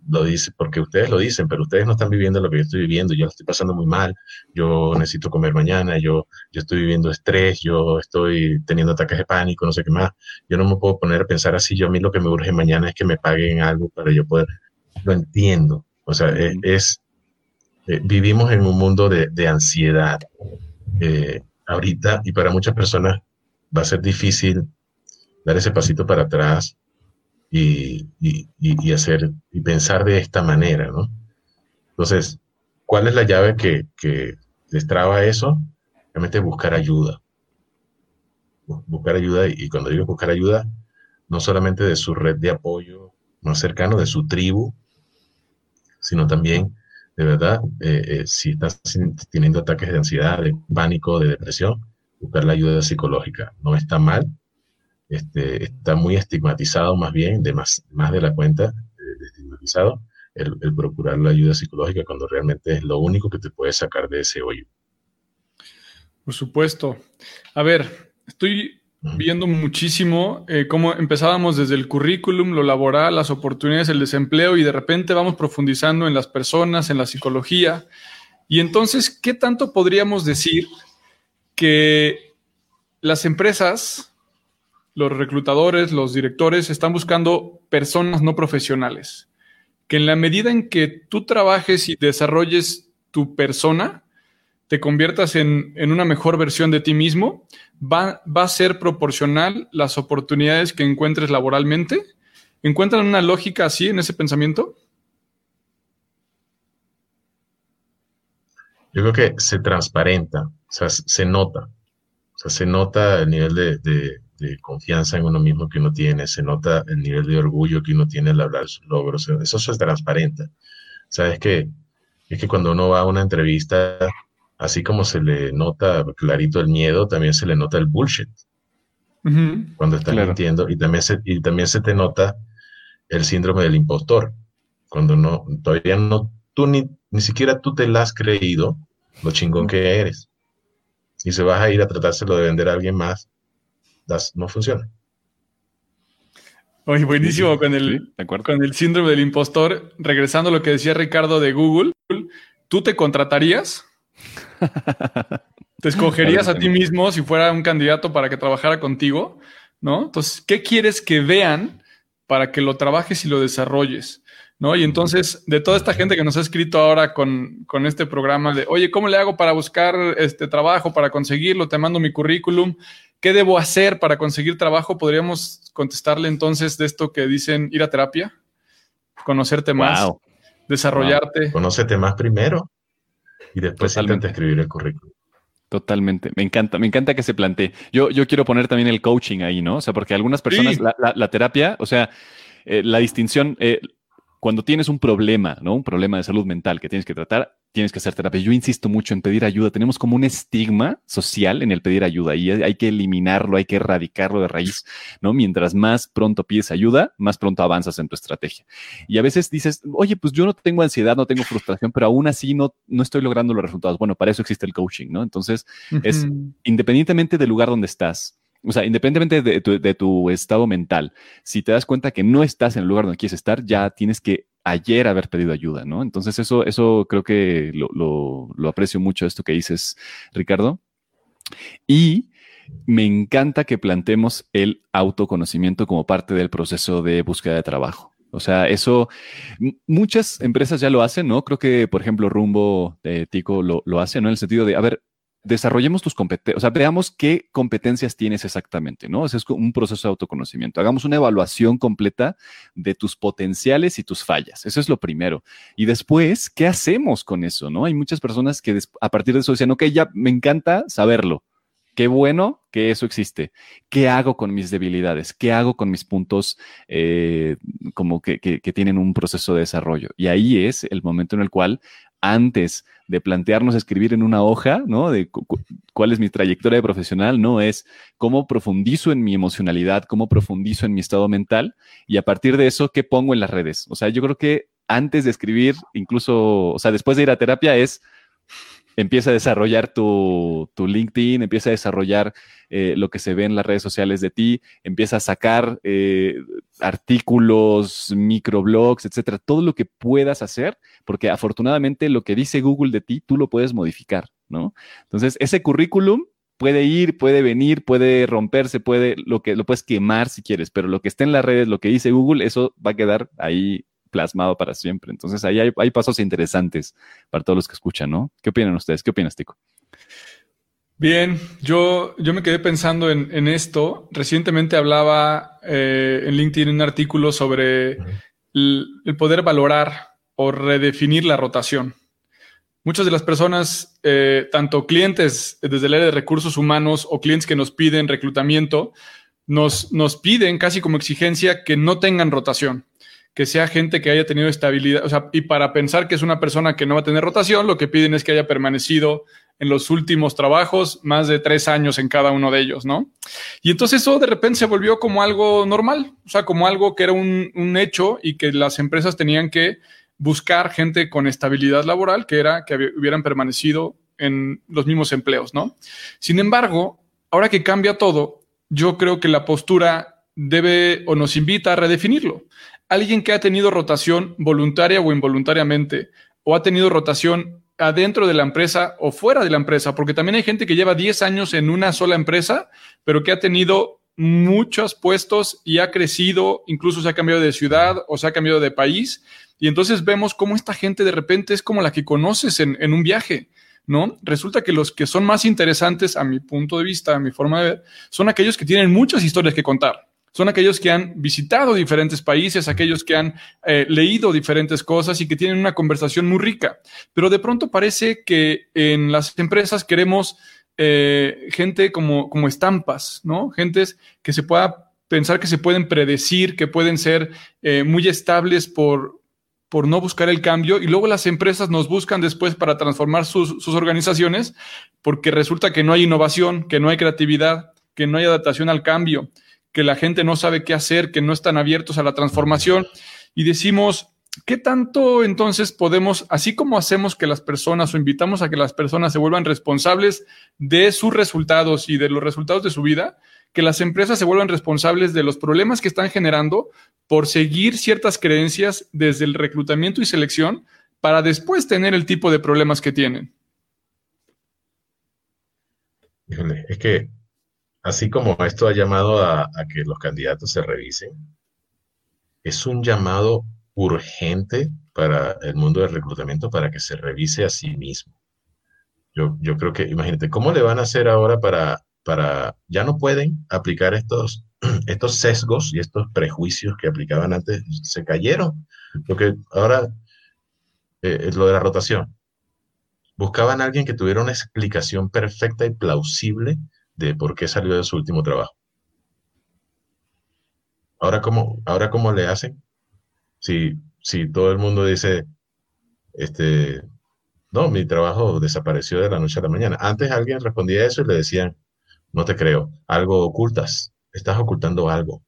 C: Lo dice, porque ustedes lo dicen, pero ustedes no están viviendo lo que yo estoy viviendo. Yo lo estoy pasando muy mal. Yo necesito comer mañana. Yo, yo estoy viviendo estrés. Yo estoy teniendo ataques de pánico, no sé qué más. Yo no me puedo poner a pensar así. Yo a mí lo que me urge mañana es que me paguen algo para yo poder. Lo entiendo. O sea, es eh, vivimos en un mundo de, ansiedad eh, ahorita y para muchas personas va a ser difícil dar ese pasito para atrás y, hacer y pensar de esta manera, ¿no? Entonces, ¿cuál es la llave que, que destraba eso? Realmente buscar ayuda. Buscar ayuda, y cuando digo buscar ayuda, no solamente de su red de apoyo más cercano, de su tribu, sino también de verdad, eh, eh, si estás teniendo ataques de ansiedad, de pánico, de depresión, buscar la ayuda psicológica. No está mal, este, está muy estigmatizado más bien, de más, más de la cuenta, de, estigmatizado, el, procurar la ayuda psicológica cuando realmente es lo único que te puede sacar de ese hoyo.
B: Por supuesto. A ver, estoy viendo muchísimo eh, cómo empezábamos desde el currículum, lo laboral, las oportunidades, el desempleo y de repente vamos profundizando en las personas, en la psicología. Y entonces, ¿qué tanto podríamos decir que las empresas, los reclutadores, los directores están buscando personas no profesionales? Que en la medida en que tú trabajes y desarrolles tu persona, te conviertas en, una mejor versión de ti mismo, va, va, a ser proporcional las oportunidades que encuentres laboralmente. ¿Encuentran una lógica así en ese pensamiento?
C: Yo creo que se transparenta, o sea, se nota. O sea, se nota el nivel de, confianza en uno mismo que uno tiene, se nota el nivel de orgullo que uno tiene al hablar de sus logros. Eso se transparenta. Sabes que es que cuando uno va a una entrevista así como se le nota clarito el miedo, también se le nota el bullshit. Cuando están mintiendo. Y también, se, y también se te nota el síndrome del impostor. Cuando no, todavía no, tú ni, ni siquiera tú te la has creído lo chingón que eres. Y se vas a ir a tratárselo de vender a alguien más, no funciona.
B: Oye, buenísimo con el, con el síndrome del impostor. Regresando a lo que decía Ricardo de Google, ¿tú te contratarías? te escogerías a ti mismo si fuera un candidato para que trabajara contigo, ¿no? Entonces, ¿qué quieres que vean para que lo trabajes y lo desarrolles? ¿No? Y entonces, de toda esta gente que nos ha escrito ahora con, con, este programa de, oye, ¿cómo le hago para buscar este trabajo, para conseguirlo? Te mando mi currículum. ¿Qué debo hacer para conseguir trabajo? Podríamos contestarle entonces de esto que dicen ir a terapia, conocerte más, desarrollarte.
C: Conócete más primero y después intenta escribir el currículum.
A: Totalmente. Me encanta, me encanta que se plantee. Yo, yo quiero poner también el coaching ahí, ¿no? O sea, porque algunas personas, la, terapia, o sea, eh, la distinción, eh, cuando tienes un problema, ¿no? Un problema de salud mental que tienes que tratar, tienes que hacer terapia. Yo insisto mucho en pedir ayuda. Tenemos como un estigma social en el pedir ayuda y hay que eliminarlo, hay que erradicarlo de raíz, ¿no? Mientras más pronto pides ayuda, más pronto avanzas en tu estrategia. Y a veces dices, oye, pues yo no tengo ansiedad, no tengo frustración, pero aún así no, no estoy logrando los resultados. Bueno, para eso existe el coaching, ¿no? Entonces, es independientemente del lugar donde estás, o sea, independientemente de tu, estado mental, si te das cuenta que no estás en el lugar donde quieres estar, ya tienes que ayer haber pedido ayuda, ¿no? Entonces eso, eso creo que lo, aprecio mucho esto que dices, Ricardo. Y me encanta que plantemos el autoconocimiento como parte del proceso de búsqueda de trabajo. O sea, eso muchas empresas ya lo hacen, ¿no? Creo que, por ejemplo, Rumbo, de Tico lo, lo hace, ¿no? En el sentido de, a ver, desarrollemos tus competencias, o sea, veamos qué competencias tienes exactamente, ¿no? Ese es un proceso de autoconocimiento. Hagamos una evaluación completa de tus potenciales y tus fallas. Eso es lo primero. Y después, ¿qué hacemos con eso, no? Hay muchas personas que a partir de eso dicen, ok, ya me encanta saberlo. Qué bueno que eso existe. ¿Qué hago con mis debilidades? ¿Qué hago con mis puntos eh, como que, que, tienen un proceso de desarrollo? Y ahí es el momento en el cual antes de plantearnos escribir en una hoja, ¿no? De cuál es mi trayectoria profesional, no es cómo profundizo en mi emocionalidad, cómo profundizo en mi estado mental y a partir de eso, ¿qué pongo en las redes? O sea, yo creo que antes de escribir, incluso, o sea, después de ir a terapia es empieza a desarrollar tu, LinkedIn, empieza a desarrollar eh, lo que se ve en las redes sociales de ti, empieza a sacar eh, artículos, microblogs, etcétera, todo lo que puedas hacer, porque afortunadamente lo que dice Google de ti, tú lo puedes modificar, ¿no? Entonces, ese currículum puede ir, puede venir, puede romperse, puede, lo que lo puedes quemar si quieres, pero lo que está en las redes, lo que dice Google, eso va a quedar ahí plasmado para siempre. Entonces ahí hay, pasos interesantes para todos los que escuchan, ¿no? ¿Qué opinan ustedes? ¿Qué opinas, Tico?
B: Bien, yo, yo me quedé pensando en, esto. Recientemente hablaba eh, en LinkedIn un artículo sobre el, poder valorar o redefinir la rotación. Muchas de las personas, eh, tanto clientes desde el área de recursos humanos o clientes que nos piden reclutamiento, nos, nos piden casi como exigencia que no tengan rotación que sea gente que haya tenido estabilidad, o sea, y para pensar que es una persona que no va a tener rotación, lo que piden es que haya permanecido en los últimos trabajos más de tres años en cada uno de ellos, ¿no? Y entonces eso de repente se volvió como algo normal, o sea, como algo que era un, un hecho y que las empresas tenían que buscar gente con estabilidad laboral, que era que hubieran permanecido en los mismos empleos, ¿no? Sin embargo, ahora que cambia todo, yo creo que la postura debe o nos invita a redefinirlo alguien que ha tenido rotación voluntaria o involuntariamente, o ha tenido rotación adentro de la empresa o fuera de la empresa, porque también hay gente que lleva 10 años en una sola empresa, pero que ha tenido muchos puestos y ha crecido, incluso se ha cambiado de ciudad o se ha cambiado de país. Y entonces vemos cómo esta gente de repente es como la que conoces en, un viaje. ¿no? Resulta que los que son más interesantes, a mi punto de vista, a mi forma de ver, son aquellos que tienen muchas historias que contar son aquellos que han visitado diferentes países, aquellos que han eh, leído diferentes cosas y que tienen una conversación muy rica. Pero de pronto parece que en las empresas queremos eh, gente como, como estampas, ¿no? Gentes que se pueda pensar que se pueden predecir, que pueden ser eh, muy estables por, por no buscar el cambio y luego las empresas nos buscan después para transformar sus, sus, organizaciones porque resulta que no hay innovación, que no hay creatividad, que no hay adaptación al cambio, que la gente no sabe qué hacer, que no están abiertos a la transformación. Y decimos, ¿qué tanto entonces podemos, así como hacemos que las personas o invitamos a que las personas se vuelvan responsables de sus resultados y de los resultados de su vida, que las empresas se vuelvan responsables de los problemas que están generando por seguir ciertas creencias desde el reclutamiento y selección para después tener el tipo de problemas que tienen?
C: Es que así como esto ha llamado a, que los candidatos se revisen, es un llamado urgente para el mundo del reclutamiento para que se revise a sí mismo. Yo, yo creo que, imagínate, ¿cómo le van a hacer ahora para, para, ya no pueden aplicar estos, estos sesgos y estos prejuicios que aplicaban antes, se cayeron, porque ahora eh, lo de la rotación, buscaban a alguien que tuviera una explicación perfecta y plausible de por qué salió de su último trabajo. Ahora, ¿cómo, ahora cómo le hacen? Si, si todo el mundo dice, este, no, mi trabajo desapareció de la noche a la mañana. Antes alguien respondía eso y le decían, no te creo, algo ocultas, estás ocultando algo.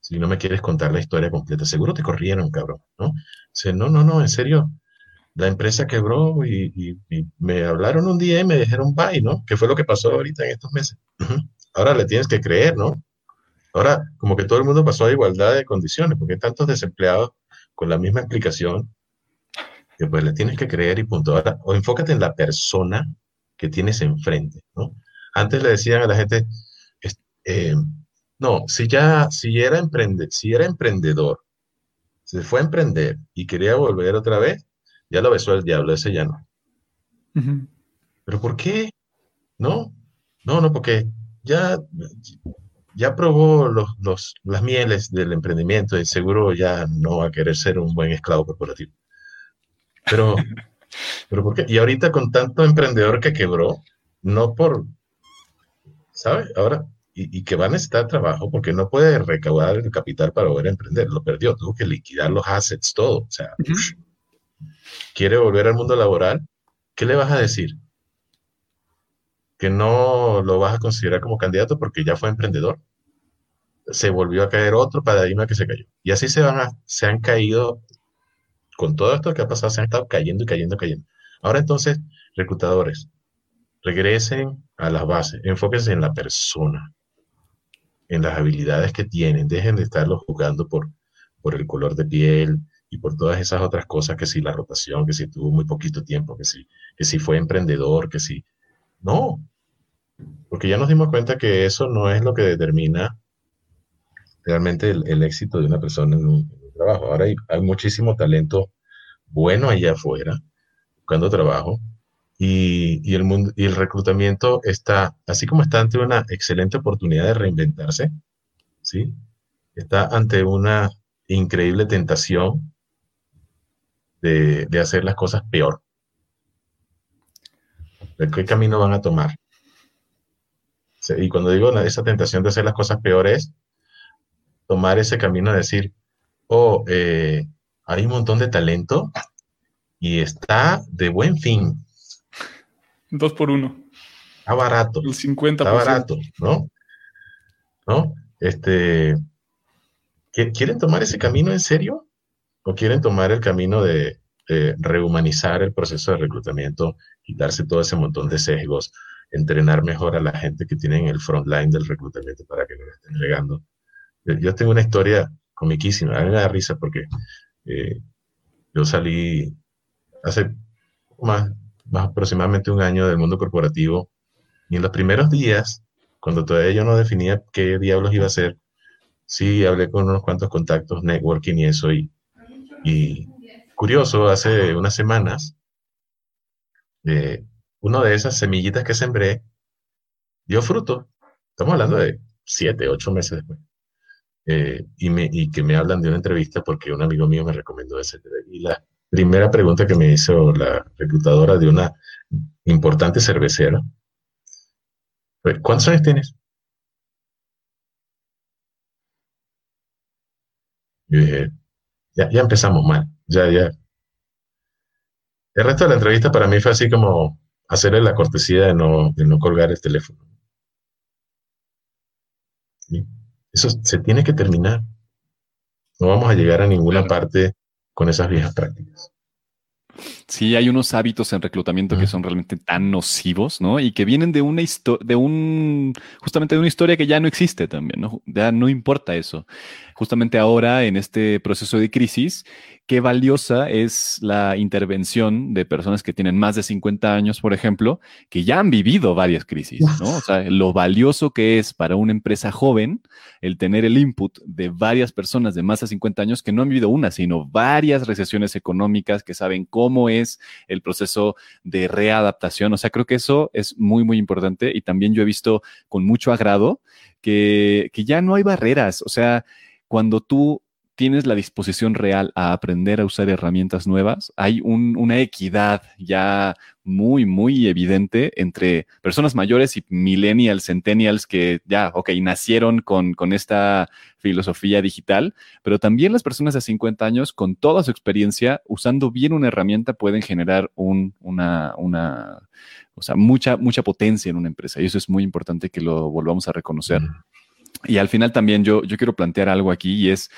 C: Si no me quieres contar la historia completa, seguro te corrieron, cabrón, ¿no? Dice, no, no, no, en serio, la empresa quebró y, me hablaron un día y me dijeron bye, ¿no? ¿Qué fue lo que pasó ahorita en estos meses? Ahora le tienes que creer, ¿no? Ahora, como que todo el mundo pasó a igualdad de condiciones, porque hay tantos desempleados con la misma explicación que pues le tienes que creer y punto. Ahora, o enfócate en la persona que tienes enfrente, ¿no? Antes le decían a la gente, eh, no, si ya, si era, emprende, si era emprendedor, se fue a emprender y quería volver otra vez, ya lo besó el diablo, ese ya no. ¿Pero por qué? No, no, no, porque ya, ya probó los, las mieles del emprendimiento y seguro ya no va a querer ser un buen esclavo corporativo. Pero, pero ¿por qué? Y ahorita con tanto emprendedor que quebró, no por, ¿sabes? Ahora, y, que va a necesitar trabajo porque no puede recaudar el capital para volver a emprender, lo perdió, tuvo que liquidar los assets, todo. O sea, quiere volver al mundo laboral, ¿qué le vas a decir? Que no lo vas a considerar como candidato porque ya fue emprendedor. Se volvió a caer otro paradigma que se cayó. Y así se, van a, se han caído, con todo esto que ha pasado, se han estado cayendo y cayendo y cayendo. Ahora entonces, reclutadores, regresen a las bases, enfóquense en la persona, en las habilidades que tienen, dejen de estarlos jugando por, por el color de piel y por todas esas otras cosas, que si la rotación, que si tuvo muy poquito tiempo, que si, que si fue emprendedor, que si... No, porque ya nos dimos cuenta que eso no es lo que determina realmente el, éxito de una persona en un, trabajo. Ahora hay, hay, muchísimo talento bueno allá afuera, buscando trabajo, y, el mundo, y el reclutamiento está, así como está ante una excelente oportunidad de reinventarse, ¿sí? está ante una increíble tentación de, hacer las cosas peor. ¿De qué camino van a tomar? Y cuando digo esa tentación de hacer las cosas peores, tomar ese camino de decir, oh, eh, hay un montón de talento y está de buen fin.
B: Dos por uno.
C: Está barato.
B: El 50%.
C: Está barato, ¿no? ¿No? Este, ¿Quieren tomar ese camino en serio? ¿O quieren tomar el camino de, rehumanizar el proceso de reclutamiento, quitarse todo ese montón de sesgos, entrenar mejor a la gente que tiene en el front line del reclutamiento para que no le estén llegando? Yo, tengo una historia comiquísima, a mí me da risa porque eh, yo salí hace más más aproximadamente un año del mundo corporativo y en los primeros días, cuando todavía yo no definía qué diablos iba a hacer, sí hablé con unos cuantos contactos, networking y eso, y, y curioso, hace unas semanas, eh, una de esas semillitas que sembré dio fruto. Estamos hablando de siete, ocho meses después. Eh, y, me, y que me hablan de una entrevista porque un amigo mío me recomendó ese. Y la, primera pregunta que me hizo la reclutadora de una importante cervecera ¿cuántos años tienes? Yo dije, ya, ya empezamos mal, ya, ya. El resto de la entrevista para mí fue así como hacerle la cortesía de no, de no colgar el teléfono. Eso se tiene que terminar. No vamos a llegar a ninguna parte con esas viejas prácticas.
A: Sí, hay unos hábitos en reclutamiento que son realmente tan nocivos, ¿no? Y que vienen de una historia, de un, justamente de una historia que ya no existe también, ¿no? Ya no importa eso. Justamente ahora, en este proceso de crisis, qué valiosa es la intervención de personas que tienen más de 50 años, por ejemplo, que ya han vivido varias crisis, ¿no? O sea, lo valioso que es para una empresa joven el tener el input de varias personas de más de 50 años que no han vivido una, sino varias recesiones económicas, que saben cómo es el proceso de readaptación. O sea, creo que eso es muy, muy importante y también yo he visto con mucho agrado que, que ya no hay barreras. O sea, cuando tú tienes la disposición real a aprender a usar herramientas nuevas, hay una equidad ya muy, muy evidente entre personas mayores y millennials, centennials que ya, ok, nacieron con, con esta filosofía digital, pero también las personas de 50 años, con toda su experiencia, usando bien una herramienta, pueden generar un, una, una, o sea, mucha, mucha potencia en una empresa. Y eso es muy importante que lo volvamos a reconocer. Y al final también yo, yo quiero plantear algo aquí y es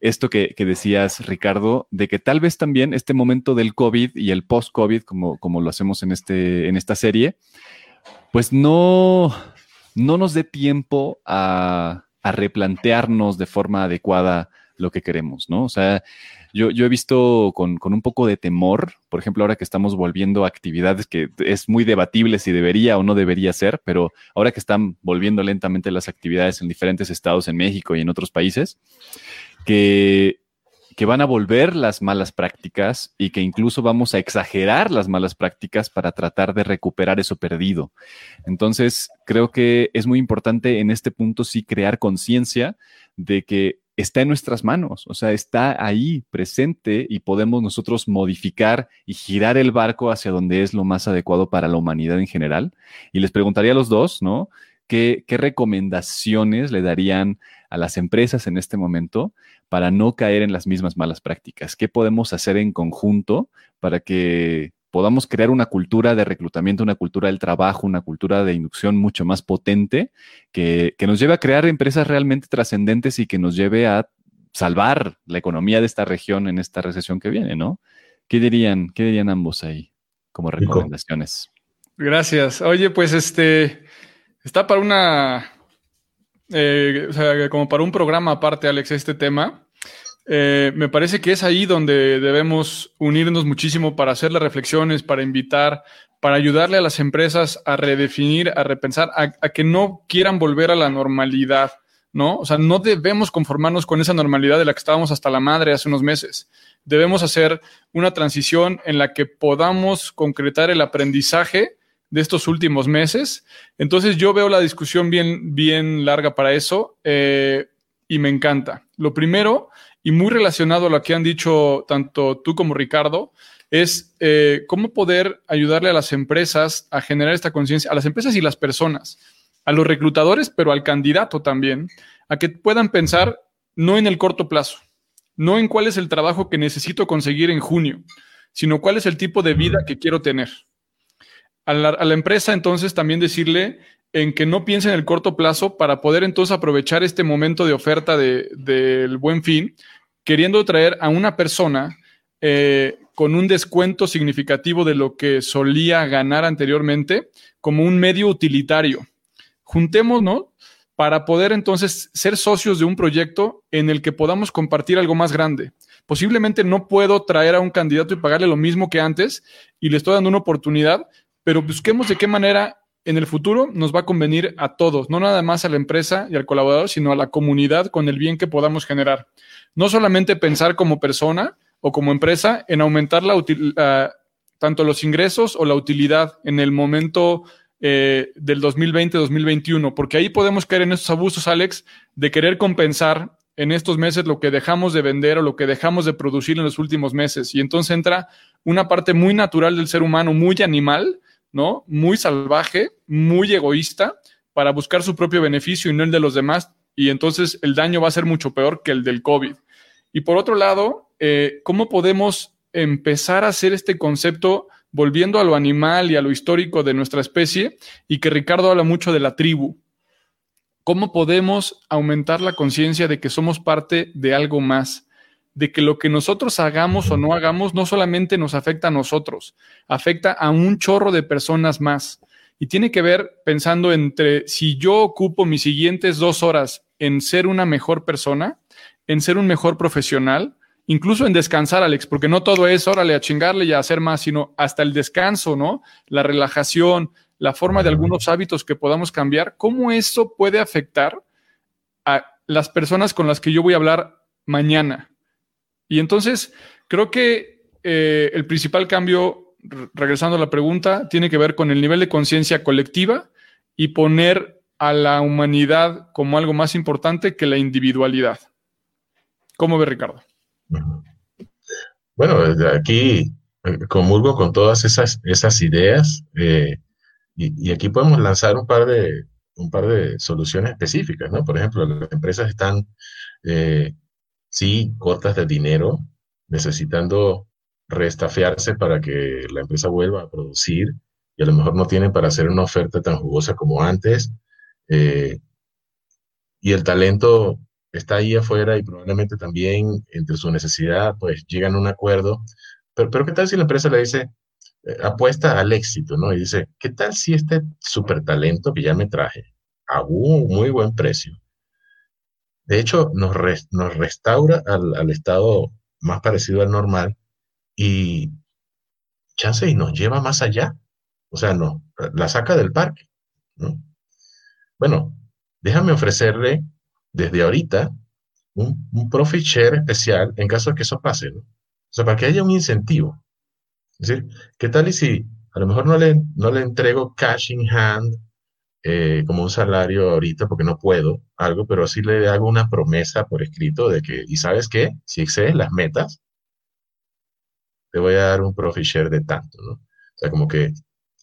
A: esto que, decías, Ricardo, de que tal vez también este momento del COVID y el post-COVID, como, como lo hacemos en, este, en esta serie, pues no, no nos dé tiempo a, a replantearnos de forma adecuada lo que queremos, ¿no? O sea, yo, he visto con, con, un poco de temor, por ejemplo, ahora que estamos volviendo a actividades que es muy debatible si debería o no debería ser, pero ahora que están volviendo lentamente las actividades en diferentes estados en México y en otros países, que, que van a volver las malas prácticas y que incluso vamos a exagerar las malas prácticas para tratar de recuperar eso perdido. Entonces, creo que es muy importante en este punto sí crear conciencia de que está en nuestras manos, o sea, está ahí presente y podemos nosotros modificar y girar el barco hacia donde es lo más adecuado para la humanidad en general. Y les preguntaría a los dos, ¿no? ¿Qué, qué recomendaciones le darían a las empresas en este momento para no caer en las mismas malas prácticas? ¿Qué podemos hacer en conjunto para que podamos crear una cultura de reclutamiento, una cultura del trabajo, una cultura de inducción mucho más potente que, nos lleve a crear empresas realmente trascendentes y que nos lleve a salvar la economía de esta región en esta recesión que viene, ¿no? ¿Qué dirían, qué dirían ambos ahí como recomendaciones?
B: Gracias. Oye, pues este está para una eh, o sea, como para un programa aparte, Alex, este tema. Eh, me parece que es ahí donde debemos unirnos muchísimo para hacer las reflexiones, para invitar, para ayudarle a las empresas a redefinir, a repensar, a, que no quieran volver a la normalidad, ¿no? O sea, no debemos conformarnos con esa normalidad de la que estábamos hasta la madre hace unos meses. Debemos hacer una transición en la que podamos concretar el aprendizaje de estos últimos meses. Entonces yo veo la discusión bien, bien larga para eso eh, y me encanta. Lo primero, y muy relacionado a lo que han dicho tanto tú como Ricardo, es eh, cómo poder ayudarle a las empresas a generar esta conciencia, a las empresas y las personas, a los reclutadores, pero al candidato también, a que puedan pensar no en el corto plazo, no en cuál es el trabajo que necesito conseguir en junio, sino cuál es el tipo de vida que quiero tener. A la, empresa entonces también decirle en que no piense en el corto plazo para poder entonces aprovechar este momento de oferta del buen fin, queriendo traer a una persona eh, con un descuento significativo de lo que solía ganar anteriormente como un medio utilitario. Juntémonos para poder entonces ser socios de un proyecto en el que podamos compartir algo más grande. Posiblemente no puedo traer a un candidato y pagarle lo mismo que antes y le estoy dando una oportunidad, pero busquemos de qué manera en el futuro nos va a convenir a todos, no nada más a la empresa y al colaborador, sino a la comunidad con el bien que podamos generar. No solamente pensar como persona o como empresa en aumentar tanto los ingresos o la utilidad en el momento eh, del 2020-2021, porque ahí podemos caer en estos abusos, Alex, de querer compensar en estos meses lo que dejamos de vender o lo que dejamos de producir en los últimos meses. Y entonces entra una parte muy natural del ser humano, muy animal, ¿no? Muy salvaje, muy egoísta, para buscar su propio beneficio y no el de los demás. Y entonces el daño va a ser mucho peor que el del COVID. Y por otro lado, eh, ¿cómo podemos empezar a hacer este concepto volviendo a lo animal y a lo histórico de nuestra especie? Y que Ricardo habla mucho de la tribu. ¿Cómo podemos aumentar la conciencia de que somos parte de algo más? De que lo que nosotros hagamos o no hagamos no solamente nos afecta a nosotros, afecta a un chorro de personas más. Y tiene que ver pensando entre si yo ocupo mis siguientes dos horas en ser una mejor persona, en ser un mejor profesional, incluso en descansar, Alex, porque no todo es, órale, a chingarle y a hacer más, sino hasta el descanso, ¿no? La relajación, la forma de algunos hábitos que podamos cambiar, ¿cómo eso puede afectar a las personas con las que yo voy a hablar mañana? Y entonces, creo que eh, el principal cambio, regresando a la pregunta, tiene que ver con el nivel de conciencia colectiva y poner a la humanidad como algo más importante que la individualidad. ¿Cómo ve Ricardo?
C: Bueno, aquí eh, comulgo con todas esas, esas ideas eh, y, aquí podemos lanzar un par de, un par de soluciones específicas, ¿no? Por ejemplo, las empresas están, sí, cortas de dinero, necesitando restafearse para que la empresa vuelva a producir y a lo mejor no tienen para hacer una oferta tan jugosa como antes. y el talento está ahí afuera y probablemente también entre su necesidad, pues llegan a un acuerdo. Pero, pero ¿qué tal si la empresa le dice, eh, apuesta al éxito, ¿no? Y dice, ¿qué tal si este super talento que ya me traje a un muy buen precio? De hecho, nos, nos restaura al, al, estado más parecido al normal y chance y nos lleva más allá. O sea, no, la saca del parque, ¿no? Bueno, déjame ofrecerle desde ahorita un, profit share especial en caso de que eso pase, ¿no? O sea, para que haya un incentivo. Es decir, ¿qué tal y si a lo mejor no le, no le entrego cash in hand eh, como un salario ahorita porque no puedo, algo, pero sí le hago una promesa por escrito de que, ¿y sabes qué? Si excedes las metas, te voy a dar un profit share de tanto, ¿no? O sea, como que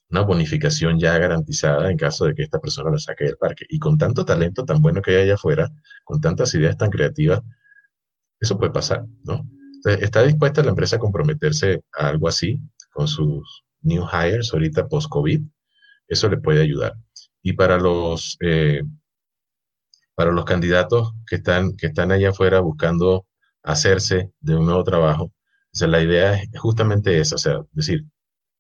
C: una bonificación ya garantizada en caso de que esta persona lo saque del parque. Y con tanto talento tan bueno que hay allá afuera, con tantas ideas tan creativas, eso puede pasar, ¿no? ¿Está dispuesta la empresa a comprometerse a algo así con sus new hires ahorita post-COVID? Eso le puede ayudar. Y para los, eh, para los candidatos que están, que están allá afuera buscando hacerse de un nuevo trabajo, la idea es justamente esa, o sea, decir,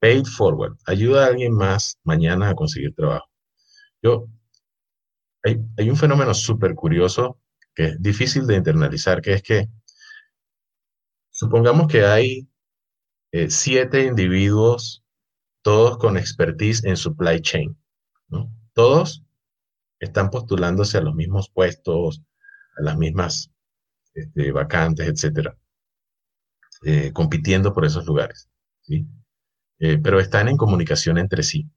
C: Paid forward. Ayuda a alguien más mañana a conseguir trabajo. Yo, hay, un fenómeno súper curioso que es difícil de internalizar, que es que supongamos que hay eh, siete individuos, todos con expertise en supply chain. Todos están postulándose a los mismos puestos, a las mismas este, vacantes, etcétera, eh, compitiendo por esos lugares. ¿sí? Eh, pero están en comunicación entre sí.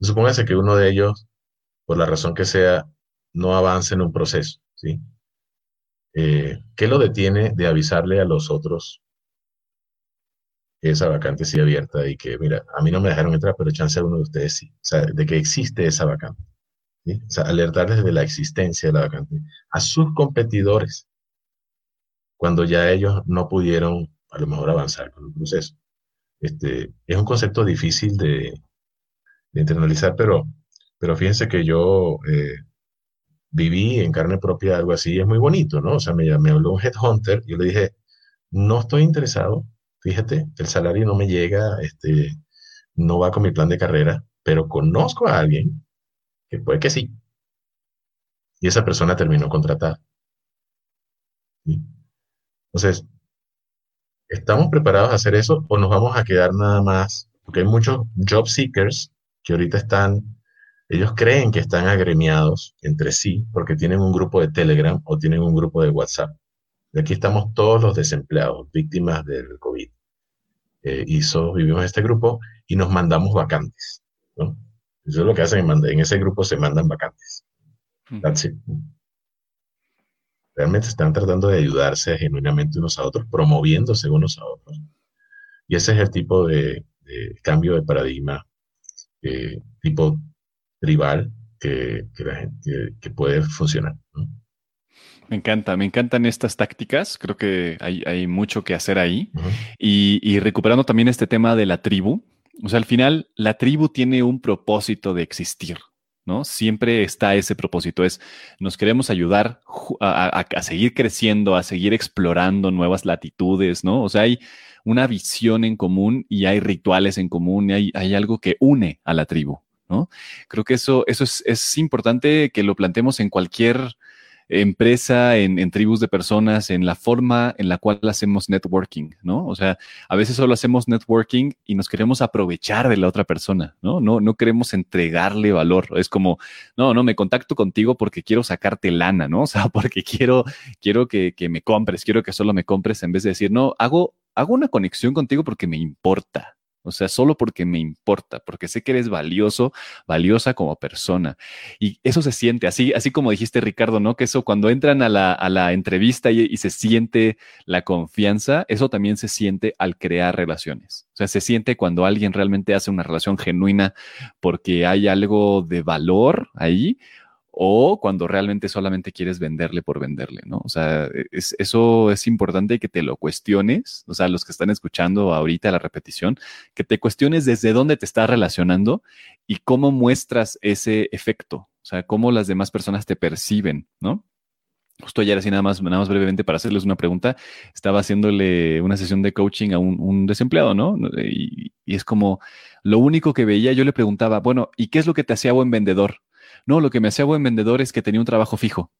C: Supóngase que uno de ellos, por la razón que sea, no avance en un proceso. ¿sí? Eh, ¿Qué lo detiene de avisarle a los otros esa vacante sigue abierta y que, mira, a mí no me dejaron entrar, pero chance a uno de ustedes sí? O sea, de que existe esa vacante. O sea, alertarles de la existencia de la vacante a sus competidores cuando ya ellos no pudieron a lo mejor avanzar con el proceso. Este, es un concepto difícil de, internalizar, pero, pero fíjense que yo eh, viví en carne propia algo así, es muy bonito, ¿no? O sea, me, me habló un headhunter, y yo le dije, no estoy interesado, fíjate, el salario no me llega, este, no va con mi plan de carrera, pero conozco a alguien que puede que sí. Y esa persona terminó contratada. Entonces, ¿Estamos preparados a hacer eso o nos vamos a quedar nada más? Porque hay muchos job seekers que ahorita están, ellos creen que están agremiados entre sí porque tienen un grupo de Telegram o tienen un grupo de WhatsApp. Y aquí estamos todos los desempleados, víctimas del COVID. Eh, y todos vivimos en este grupo y nos mandamos vacantes. ¿no? Eso es lo que hacen, en ese grupo se mandan vacantes. That's it realmente están tratando de ayudarse genuinamente unos a otros, promoviéndose unos a otros. Y ese es el tipo de, cambio de paradigma, eh, tipo tribal, que, que, puede funcionar.
A: Me encanta, me encantan estas tácticas. Creo que hay, mucho que hacer ahí. y, y, recuperando también este tema de la tribu. O sea, al final, la tribu tiene un propósito de existir. ¿no? Siempre está ese propósito, es nos queremos ayudar a, seguir creciendo, a seguir explorando nuevas latitudes, ¿no? O sea, hay una visión en común y hay rituales en común y hay, hay algo que une a la tribu, ¿no? Creo que eso, eso es, es importante que lo planteemos en cualquier empresa, en, tribus de personas, en la forma en la cual hacemos networking, ¿no? O sea, a veces solo hacemos networking y nos queremos aprovechar de la otra persona, ¿no? No, no queremos entregarle valor. Es como, no, no, me contacto contigo porque quiero sacarte lana, ¿no? O sea, porque quiero, quiero que, que me compres, quiero que solo me compres en vez de decir, no, hago, hago una conexión contigo porque me importa, o sea, solo porque me importa, porque sé que eres valioso, valiosa como persona. Y eso se siente, así, así como dijiste, Ricardo, ¿no? Que eso cuando entran a la, entrevista y, se siente la confianza, eso también se siente al crear relaciones. O sea, se siente cuando alguien realmente hace una relación genuina porque hay algo de valor ahí o cuando realmente solamente quieres venderle por venderle, ¿no? O sea, e, eso es importante que te lo cuestiones, o sea, los que están escuchando ahorita la repetición, que te cuestiones desde dónde te estás relacionando y cómo muestras ese efecto, o sea, cómo las demás personas te perciben, ¿no? Justo ayer, así nada más, nada más brevemente para hacerles una pregunta, estaba haciéndole una sesión de coaching a un, desempleado, ¿no? y, es como, lo único que veía, yo le preguntaba, bueno, ¿y qué es lo que te hacía buen vendedor? No, lo que me hacía buen vendedor es que tenía un trabajo fijo,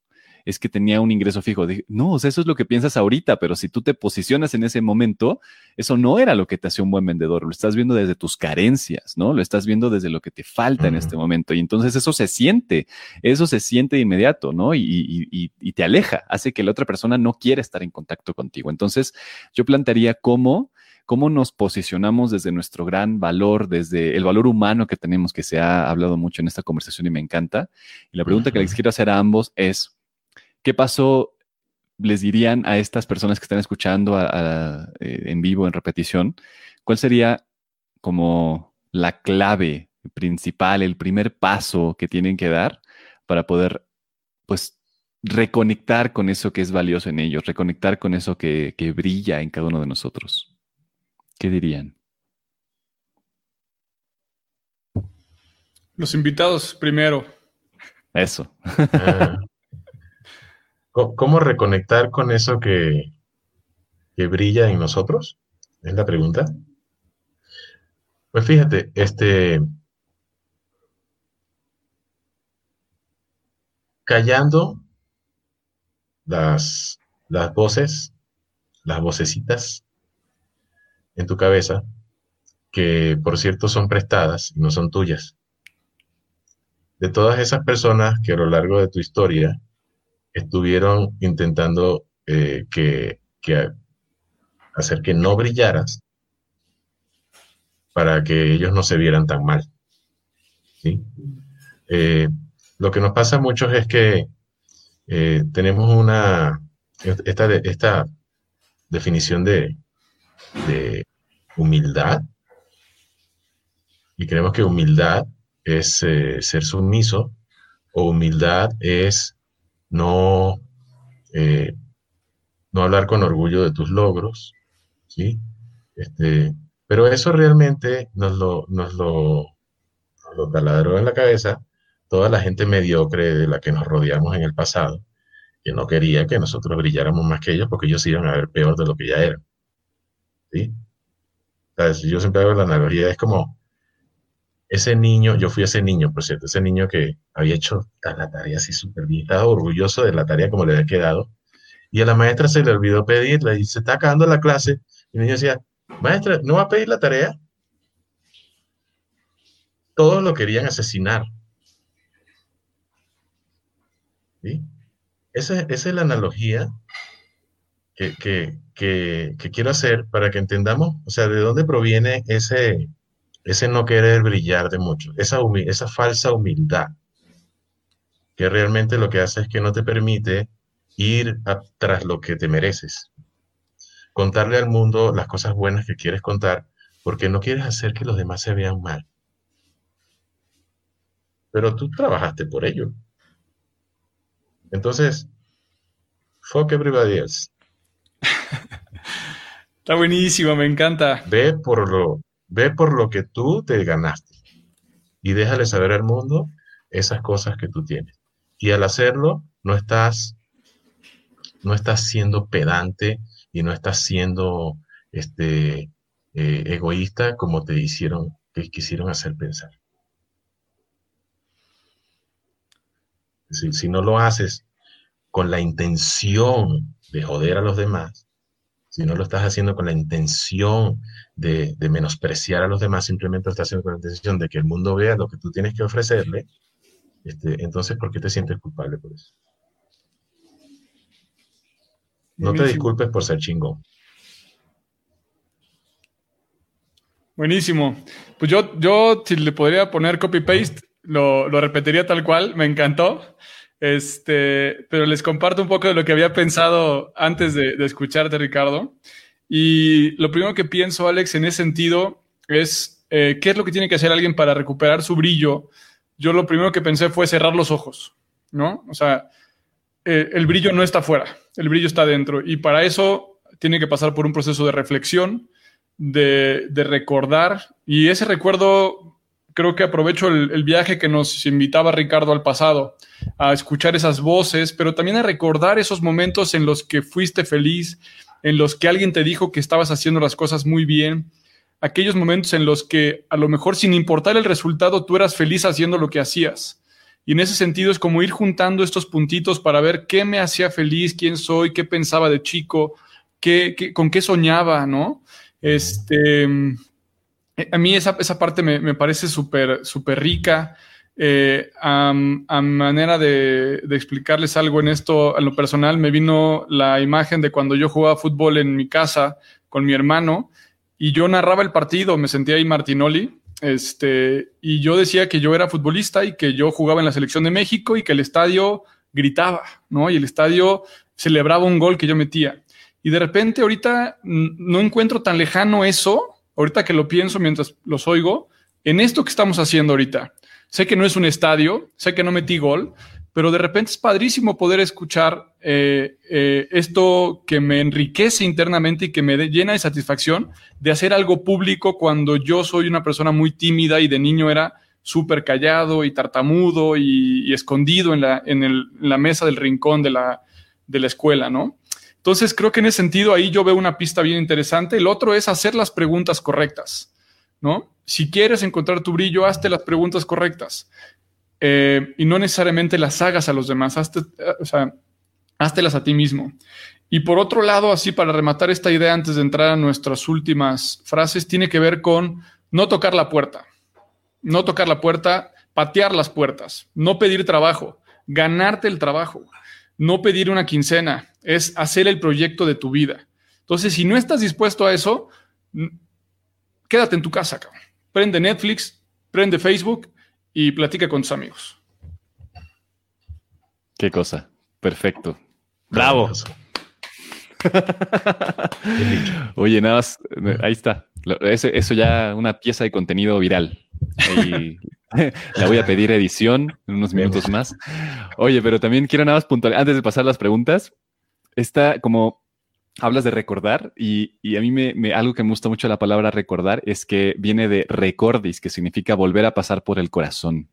A: es que tenía un ingreso fijo. no, o sea, eso es lo que piensas ahorita, pero si tú te posicionas en ese momento, eso no era lo que te hacía un buen vendedor, lo estás viendo desde tus carencias, ¿no? Lo estás viendo desde lo que te falta en este momento. Y entonces eso se siente, eso se siente de inmediato, ¿no? Y, y te aleja, hace que la otra persona no quiera estar en contacto contigo. Entonces, yo plantearía cómo cómo nos posicionamos desde nuestro gran valor, desde el valor humano que tenemos, que se ha hablado mucho en esta conversación y me encanta. Y la pregunta que les quiero hacer a ambos es, ¿qué pasó? Les dirían a estas personas que están escuchando eh, en vivo, en repetición, ¿cuál sería como la clave principal, el primer paso que tienen que dar para poder, pues, reconectar con eso que es valioso en ellos, reconectar con eso que brilla en cada uno de nosotros? ¿Qué dirían?
B: Los invitados primero.
A: Eso.
C: Ah. ¿Cómo reconectar con eso que, que brilla en nosotros? Es la pregunta. Pues fíjate, este, callando las, las voces, las vocecitas en tu cabeza, que por cierto son prestadas y no son tuyas. De todas esas personas que a lo largo de tu historia estuvieron intentando eh, que, hacer que no brillaras para que ellos no se vieran tan mal. Eh, lo que nos pasa a muchos es que eh, tenemos una, esta, esta definición de, de humildad. Y creemos que humildad es eh, ser sumiso o humildad es no, eh, no hablar con orgullo de tus logros, ¿sí? Este, pero eso realmente nos lo, nos lo, nos lo taladró en la cabeza toda la gente mediocre de la que nos rodeamos en el pasado, que no quería que nosotros brilláramos más que ellos porque ellos iban a ver peor de lo que ya eran. ¿Sí? Yo siempre hago la analogía, es como ese niño, yo fui ese niño, por cierto, ese niño que había hecho la tarea así súper bien, estaba orgulloso de la tarea como le había quedado, y a la maestra se le olvidó pedirla y se está acabando la clase, y el niño decía, maestra, ¿no va a pedir la tarea? Todos lo querían asesinar. ¿Sí? Esa, esa es la analogía que, quiero hacer para que entendamos, o sea, de dónde proviene ese, ese no querer brillar de mucho, esa, esa falsa humildad, que realmente lo que hace es que no te permite ir tras lo que te mereces, contarle al mundo las cosas buenas que quieres contar, porque no quieres hacer que los demás se vean mal. Pero tú trabajaste por ello. Entonces, fuck everybody else.
B: Está buenísimo, me encanta.
C: Ve por lo, ve por lo que tú te ganaste y déjale saber al mundo esas cosas que tú tienes. Y al hacerlo, no estás, no estás siendo pedante y no estás siendo este, eh, egoísta como te hicieron, que quisieron hacer pensar. Si, no lo haces con la intención de joder a los demás, si no lo estás haciendo con la intención de, menospreciar a los demás, simplemente lo estás haciendo con la intención de que el mundo vea lo que tú tienes que ofrecerle, este, entonces, ¿por qué te sientes culpable por eso? No te disculpes por ser chingón.
B: Buenísimo. Pues yo, yo si le podría poner copy-paste, lo, repetiría tal cual, me encantó. Este, pero les comparto un poco de lo que había pensado antes de, escucharte, Ricardo. Y lo primero que pienso, Alex, en ese sentido es eh, qué es lo que tiene que hacer alguien para recuperar su brillo. Yo lo primero que pensé fue cerrar los ojos, ¿no? O sea, eh, el brillo no está fuera, el brillo está dentro. Y para eso tiene que pasar por un proceso de reflexión, de, de recordar. Y ese recuerdo creo que aprovecho el, viaje que nos invitaba Ricardo al pasado, a escuchar esas voces, pero también a recordar esos momentos en los que fuiste feliz, en los que alguien te dijo que estabas haciendo las cosas muy bien, aquellos momentos en los que a lo mejor sin importar el resultado tú eras feliz haciendo lo que hacías. Y en ese sentido es como ir juntando estos puntitos para ver qué me hacía feliz, quién soy, qué pensaba de chico, qué, con qué soñaba, ¿no? Este, a mí esa, esa parte me, parece súper súper rica. Eh, a, manera de, explicarles algo en esto, a lo personal, me vino la imagen de cuando yo jugaba fútbol en mi casa con mi hermano y yo narraba el partido, me sentía ahí Martinoli, este, y yo decía que yo era futbolista y que yo jugaba en la selección de México y que el estadio gritaba, ¿no? Y el estadio celebraba un gol que yo metía. Y de repente ahorita no encuentro tan lejano eso ahorita que lo pienso mientras los oigo, en esto que estamos haciendo ahorita. Sé que no es un estadio, sé que no metí gol, pero de repente es padrísimo poder escuchar eh, eh, esto que me enriquece internamente y que me llena de satisfacción de hacer algo público cuando yo soy una persona muy tímida y de niño era súper callado y tartamudo y, escondido en la, en, la mesa del rincón de la, de la escuela, ¿no? Entonces, creo que en ese sentido ahí yo veo una pista bien interesante. El otro es hacer las preguntas correctas, ¿no? Si quieres encontrar tu brillo, hazte las preguntas correctas. Eh, y no necesariamente las hagas a los demás, hazte, o sea, háztelas a ti mismo. Y por otro lado, así para rematar esta idea antes de entrar a nuestras últimas frases, tiene que ver con no tocar la puerta. No tocar la puerta, patear las puertas, no pedir trabajo, ganarte el trabajo no pedir una quincena, es hacer el proyecto de tu vida. Entonces, si no estás dispuesto a eso, quédate en tu casa, cabrón. Prende Netflix, prende Facebook y platica con tus amigos.
A: Qué cosa. Perfecto. Bravo. Oye, nada más, ahí está. Eso, ya una pieza de contenido viral. Ahí La voy a pedir edición en unos minutos más. Oye, pero también quiero nada más puntual, antes de pasar las preguntas, está como hablas de recordar y, a mí me, algo que me gusta mucho la palabra recordar es que viene de recordis, que significa volver a pasar por el corazón.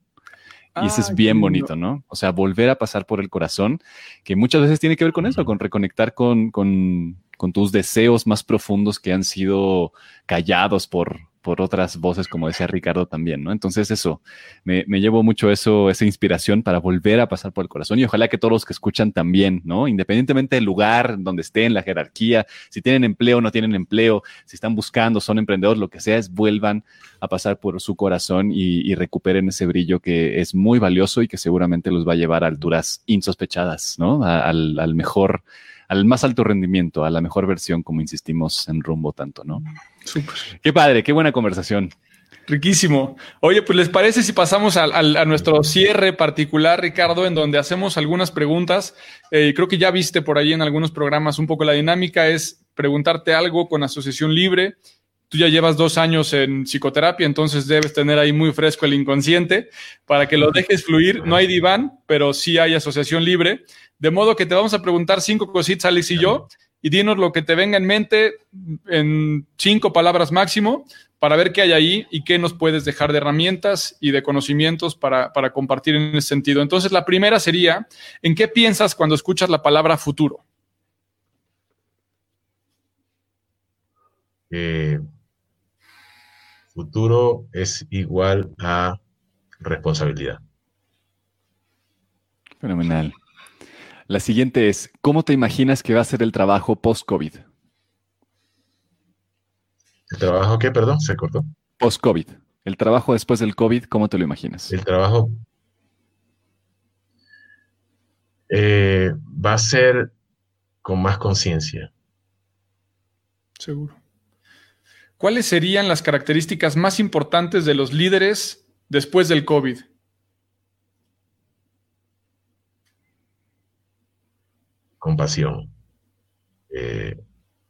A: Y eso es ah, bien bonito, ¿no? O sea, volver a pasar por el corazón, que muchas veces tiene que ver con eso, con reconectar con, con, con tus deseos más profundos que han sido callados por, por otras voces, como decía Ricardo también, ¿no? Entonces eso, me, llevo mucho eso, esa inspiración para volver a pasar por el corazón y ojalá que todos los que escuchan también, ¿no? Independientemente del lugar donde estén, la jerarquía, si tienen empleo no tienen empleo, si están buscando, son emprendedores, lo que sea, es vuelvan a pasar por su corazón y, recuperen ese brillo que es muy valioso y que seguramente los va a llevar a alturas insospechadas, ¿no? al, al mejor al más alto rendimiento, a la mejor versión, como insistimos en rumbo tanto, ¿no? Súper. Qué padre, qué buena conversación.
B: Riquísimo. Oye, pues les parece si pasamos a, nuestro cierre particular, Ricardo, en donde hacemos algunas preguntas. Eh, creo que ya viste por ahí en algunos programas un poco la dinámica es preguntarte algo con asociación libre. Tú ya llevas dos años en psicoterapia, entonces debes tener ahí muy fresco el inconsciente para que lo dejes fluir. No hay diván, pero sí hay asociación libre. De modo que te vamos a preguntar cinco cositas, Alex y yo, y dinos lo que te venga en mente en cinco palabras máximo para ver qué hay ahí y qué nos puedes dejar de herramientas y de conocimientos para, para compartir en ese sentido. Entonces, la primera sería, ¿en qué piensas cuando escuchas la palabra futuro?
C: Eh, futuro es igual a responsabilidad.
A: Fenomenal. La siguiente es, ¿cómo te imaginas que va a ser el trabajo post-COVID?
C: ¿El trabajo qué? Perdón, se cortó.
A: Post-COVID. El trabajo después del COVID, ¿cómo te lo imaginas?
C: El trabajo eh, va a ser con más conciencia.
B: Seguro. ¿Cuáles serían las características más importantes de los líderes después del COVID?
C: Compasión. Eh,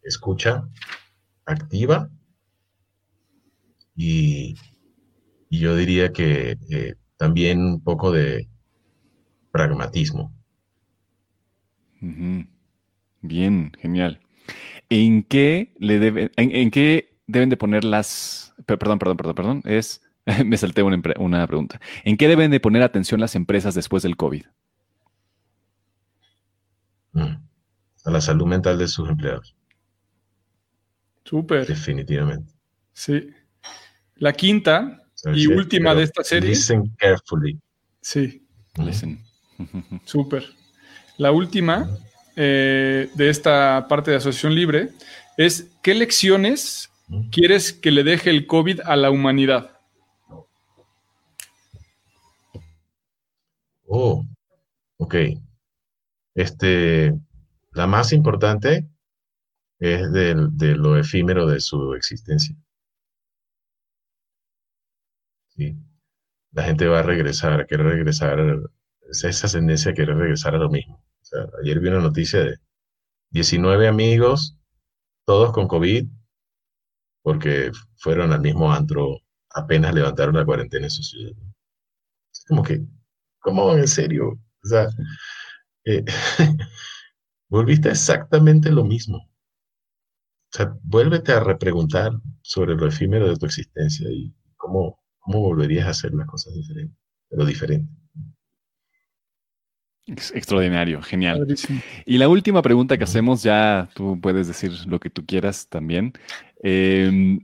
C: escucha activa y, y yo diría que eh, también un poco de pragmatismo.
A: Bien, genial. ¿En qué le debe, en, en qué deben de poner las, per- perdón, perdón, perdón, perdón, es, me salté una, una pregunta. ¿En qué deben de poner atención las empresas después del COVID?
C: Mm. A la salud mental de sus empleados,
B: Súper.
C: definitivamente.
B: Sí. La quinta y
C: Sí,
B: última de esta serie.
C: Listen carefully.
B: Sí,
C: Mm.
A: Listen.
B: súper. La última eh, de esta parte de Asociación Libre es ¿qué lecciones
C: Mm.
B: Quieres que le deje el COVID a la humanidad?
C: Oh, ok. Este, la más importante es del- de lo efímero de su existencia. Sí. La gente va a regresar, a querer regresar, es esa tendencia a querer regresar a lo mismo. O sea, ayer vi una noticia de 19 amigos, todos con COVID, porque fueron al mismo antro, apenas levantaron la cuarentena en su ciudad. Es como que, ¿cómo en serio? O sea, eh, volviste a exactamente lo mismo. O sea, vuélvete a repreguntar sobre lo efímero de tu existencia y cómo, cómo volverías a hacer las cosas diferentes, pero diferente.
A: Ex- Extraordinario, genial. Y la última pregunta que hacemos, ya tú puedes decir lo que tú quieras también. Eh,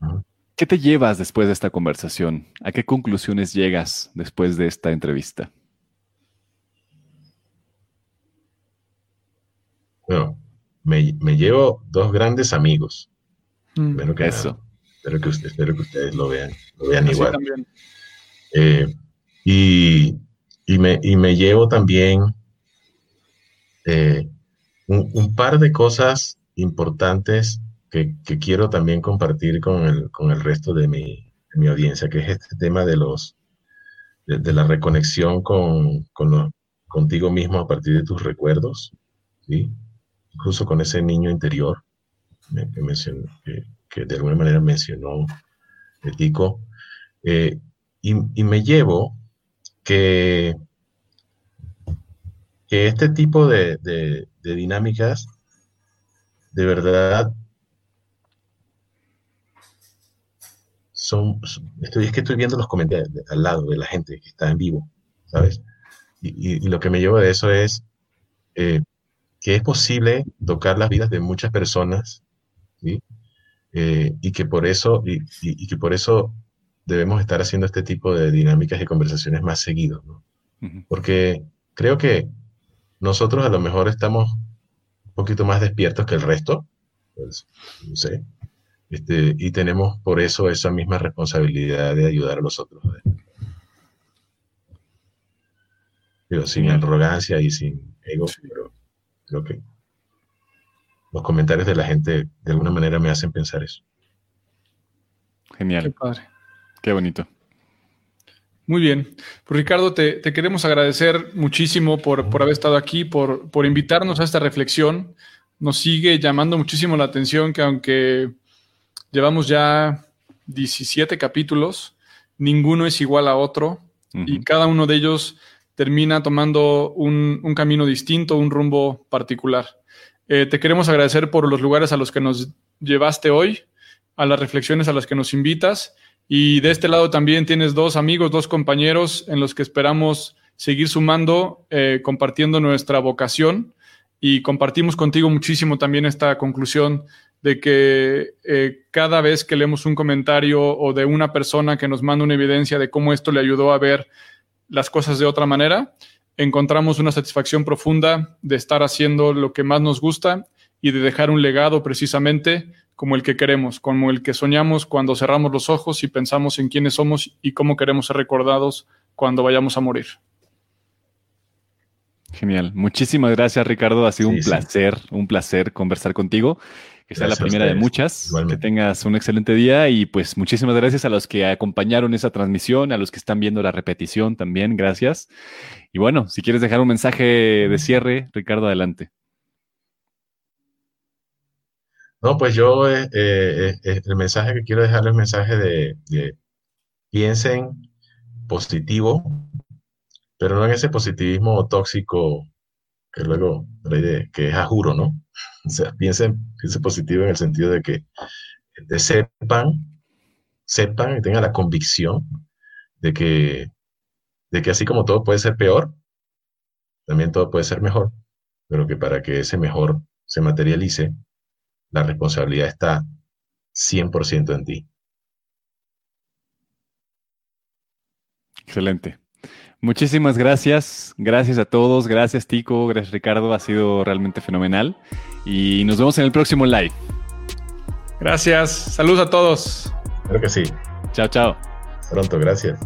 C: Ujú.
A: ¿Qué te llevas después de esta conversación? ¿A qué conclusiones llegas después de esta entrevista?
C: Bueno, me, me llevo dos grandes amigos.
B: Mm,
C: Primero que
A: Eso.
C: nada. Espero que, usted- espero que ustedes lo vean, lo vean
B: así
C: igual. Eh, y, y me, y me llevo también eh, un, un par de cosas importantes que, quiero también compartir con el, con el resto de mi, mi audiencia, que es este tema de los de, la reconexión con, con contigo mismo a partir de tus recuerdos, ¿sí? incluso con ese niño interior que, mencionó- que, de alguna manera mencionó Tico. Eh, y, y me llevo que, que este tipo de dinámicas de verdad son, son- estoy, es que estoy viendo los comentarios de- al lado de la gente que está en vivo, ¿sabes? Y, y- y lo que me llevo de eso es eh, que es posible tocar las vidas de muchas personas, ¿sí? Eh, y que por eso, y, y- que por eso debemos estar haciendo este tipo de dinámicas y conversaciones más seguido, ¿no? Porque creo que nosotros a lo mejor estamos un poquito más despiertos que el resto, pues, no sé, este, y tenemos por eso esa misma responsabilidad de ayudar a los otros. Digo, sin arrogancia y sin ego, pero creo que los comentarios de la gente de alguna manera me hacen pensar eso.
B: Qué
A: Genial,
B: padre.
A: qué bonito.
B: Muy bien. Pues Ricardo, te, te queremos agradecer muchísimo por, por haber estado aquí, por, por invitarnos a esta reflexión. Nos sigue llamando muchísimo la atención que aunque llevamos ya 17 capítulos, ninguno es igual a otro y cada uno de ellos termina tomando un, un camino distinto, un rumbo particular. Eh, te queremos agradecer por los lugares a los que nos llevaste hoy, a las reflexiones a las que nos invitas. Y de este lado también tienes dos amigos, dos compañeros en los que esperamos seguir sumando, eh, compartiendo nuestra vocación. Y compartimos contigo muchísimo también esta conclusión de que eh, cada vez que leemos un comentario o de una persona que nos manda una evidencia de cómo esto le ayudó a ver las cosas de otra manera, encontramos una satisfacción profunda de estar haciendo lo que más nos gusta y de dejar un legado precisamente como el que queremos, como el que soñamos cuando cerramos los ojos y pensamos en quiénes somos y cómo queremos ser recordados cuando vayamos a morir.
A: Genial. Muchísimas gracias, Ricardo. Ha sido un placer, un placer conversar contigo. Que sea la primera de muchas. Que tengas un excelente día y pues muchísimas gracias a los que acompañaron esa transmisión, a los que están viendo la repetición también. Gracias. Y bueno, si quieres dejar un mensaje de cierre, Ricardo, adelante.
C: No, pues yo eh, eh, eh, el mensaje que quiero dejar es el mensaje de, de piensen positivo, pero no en ese positivismo tóxico que luego, que es a juro, ¿no? O sea, piensen, piensen positivo en el sentido de que de sepan, sepan y tengan la convicción de que, de que así como todo puede ser peor, también todo puede ser mejor, pero que para que ese mejor se materialice, la responsabilidad está 100% en ti.
A: Excelente. Muchísimas gracias. Gracias a todos. Gracias, Tico. Gracias, Ricardo. Ha sido realmente fenomenal. Y nos vemos en el próximo live.
B: Gracias. Saludos a todos.
C: Creo que sí.
A: Chao, chao.
C: Pronto, gracias.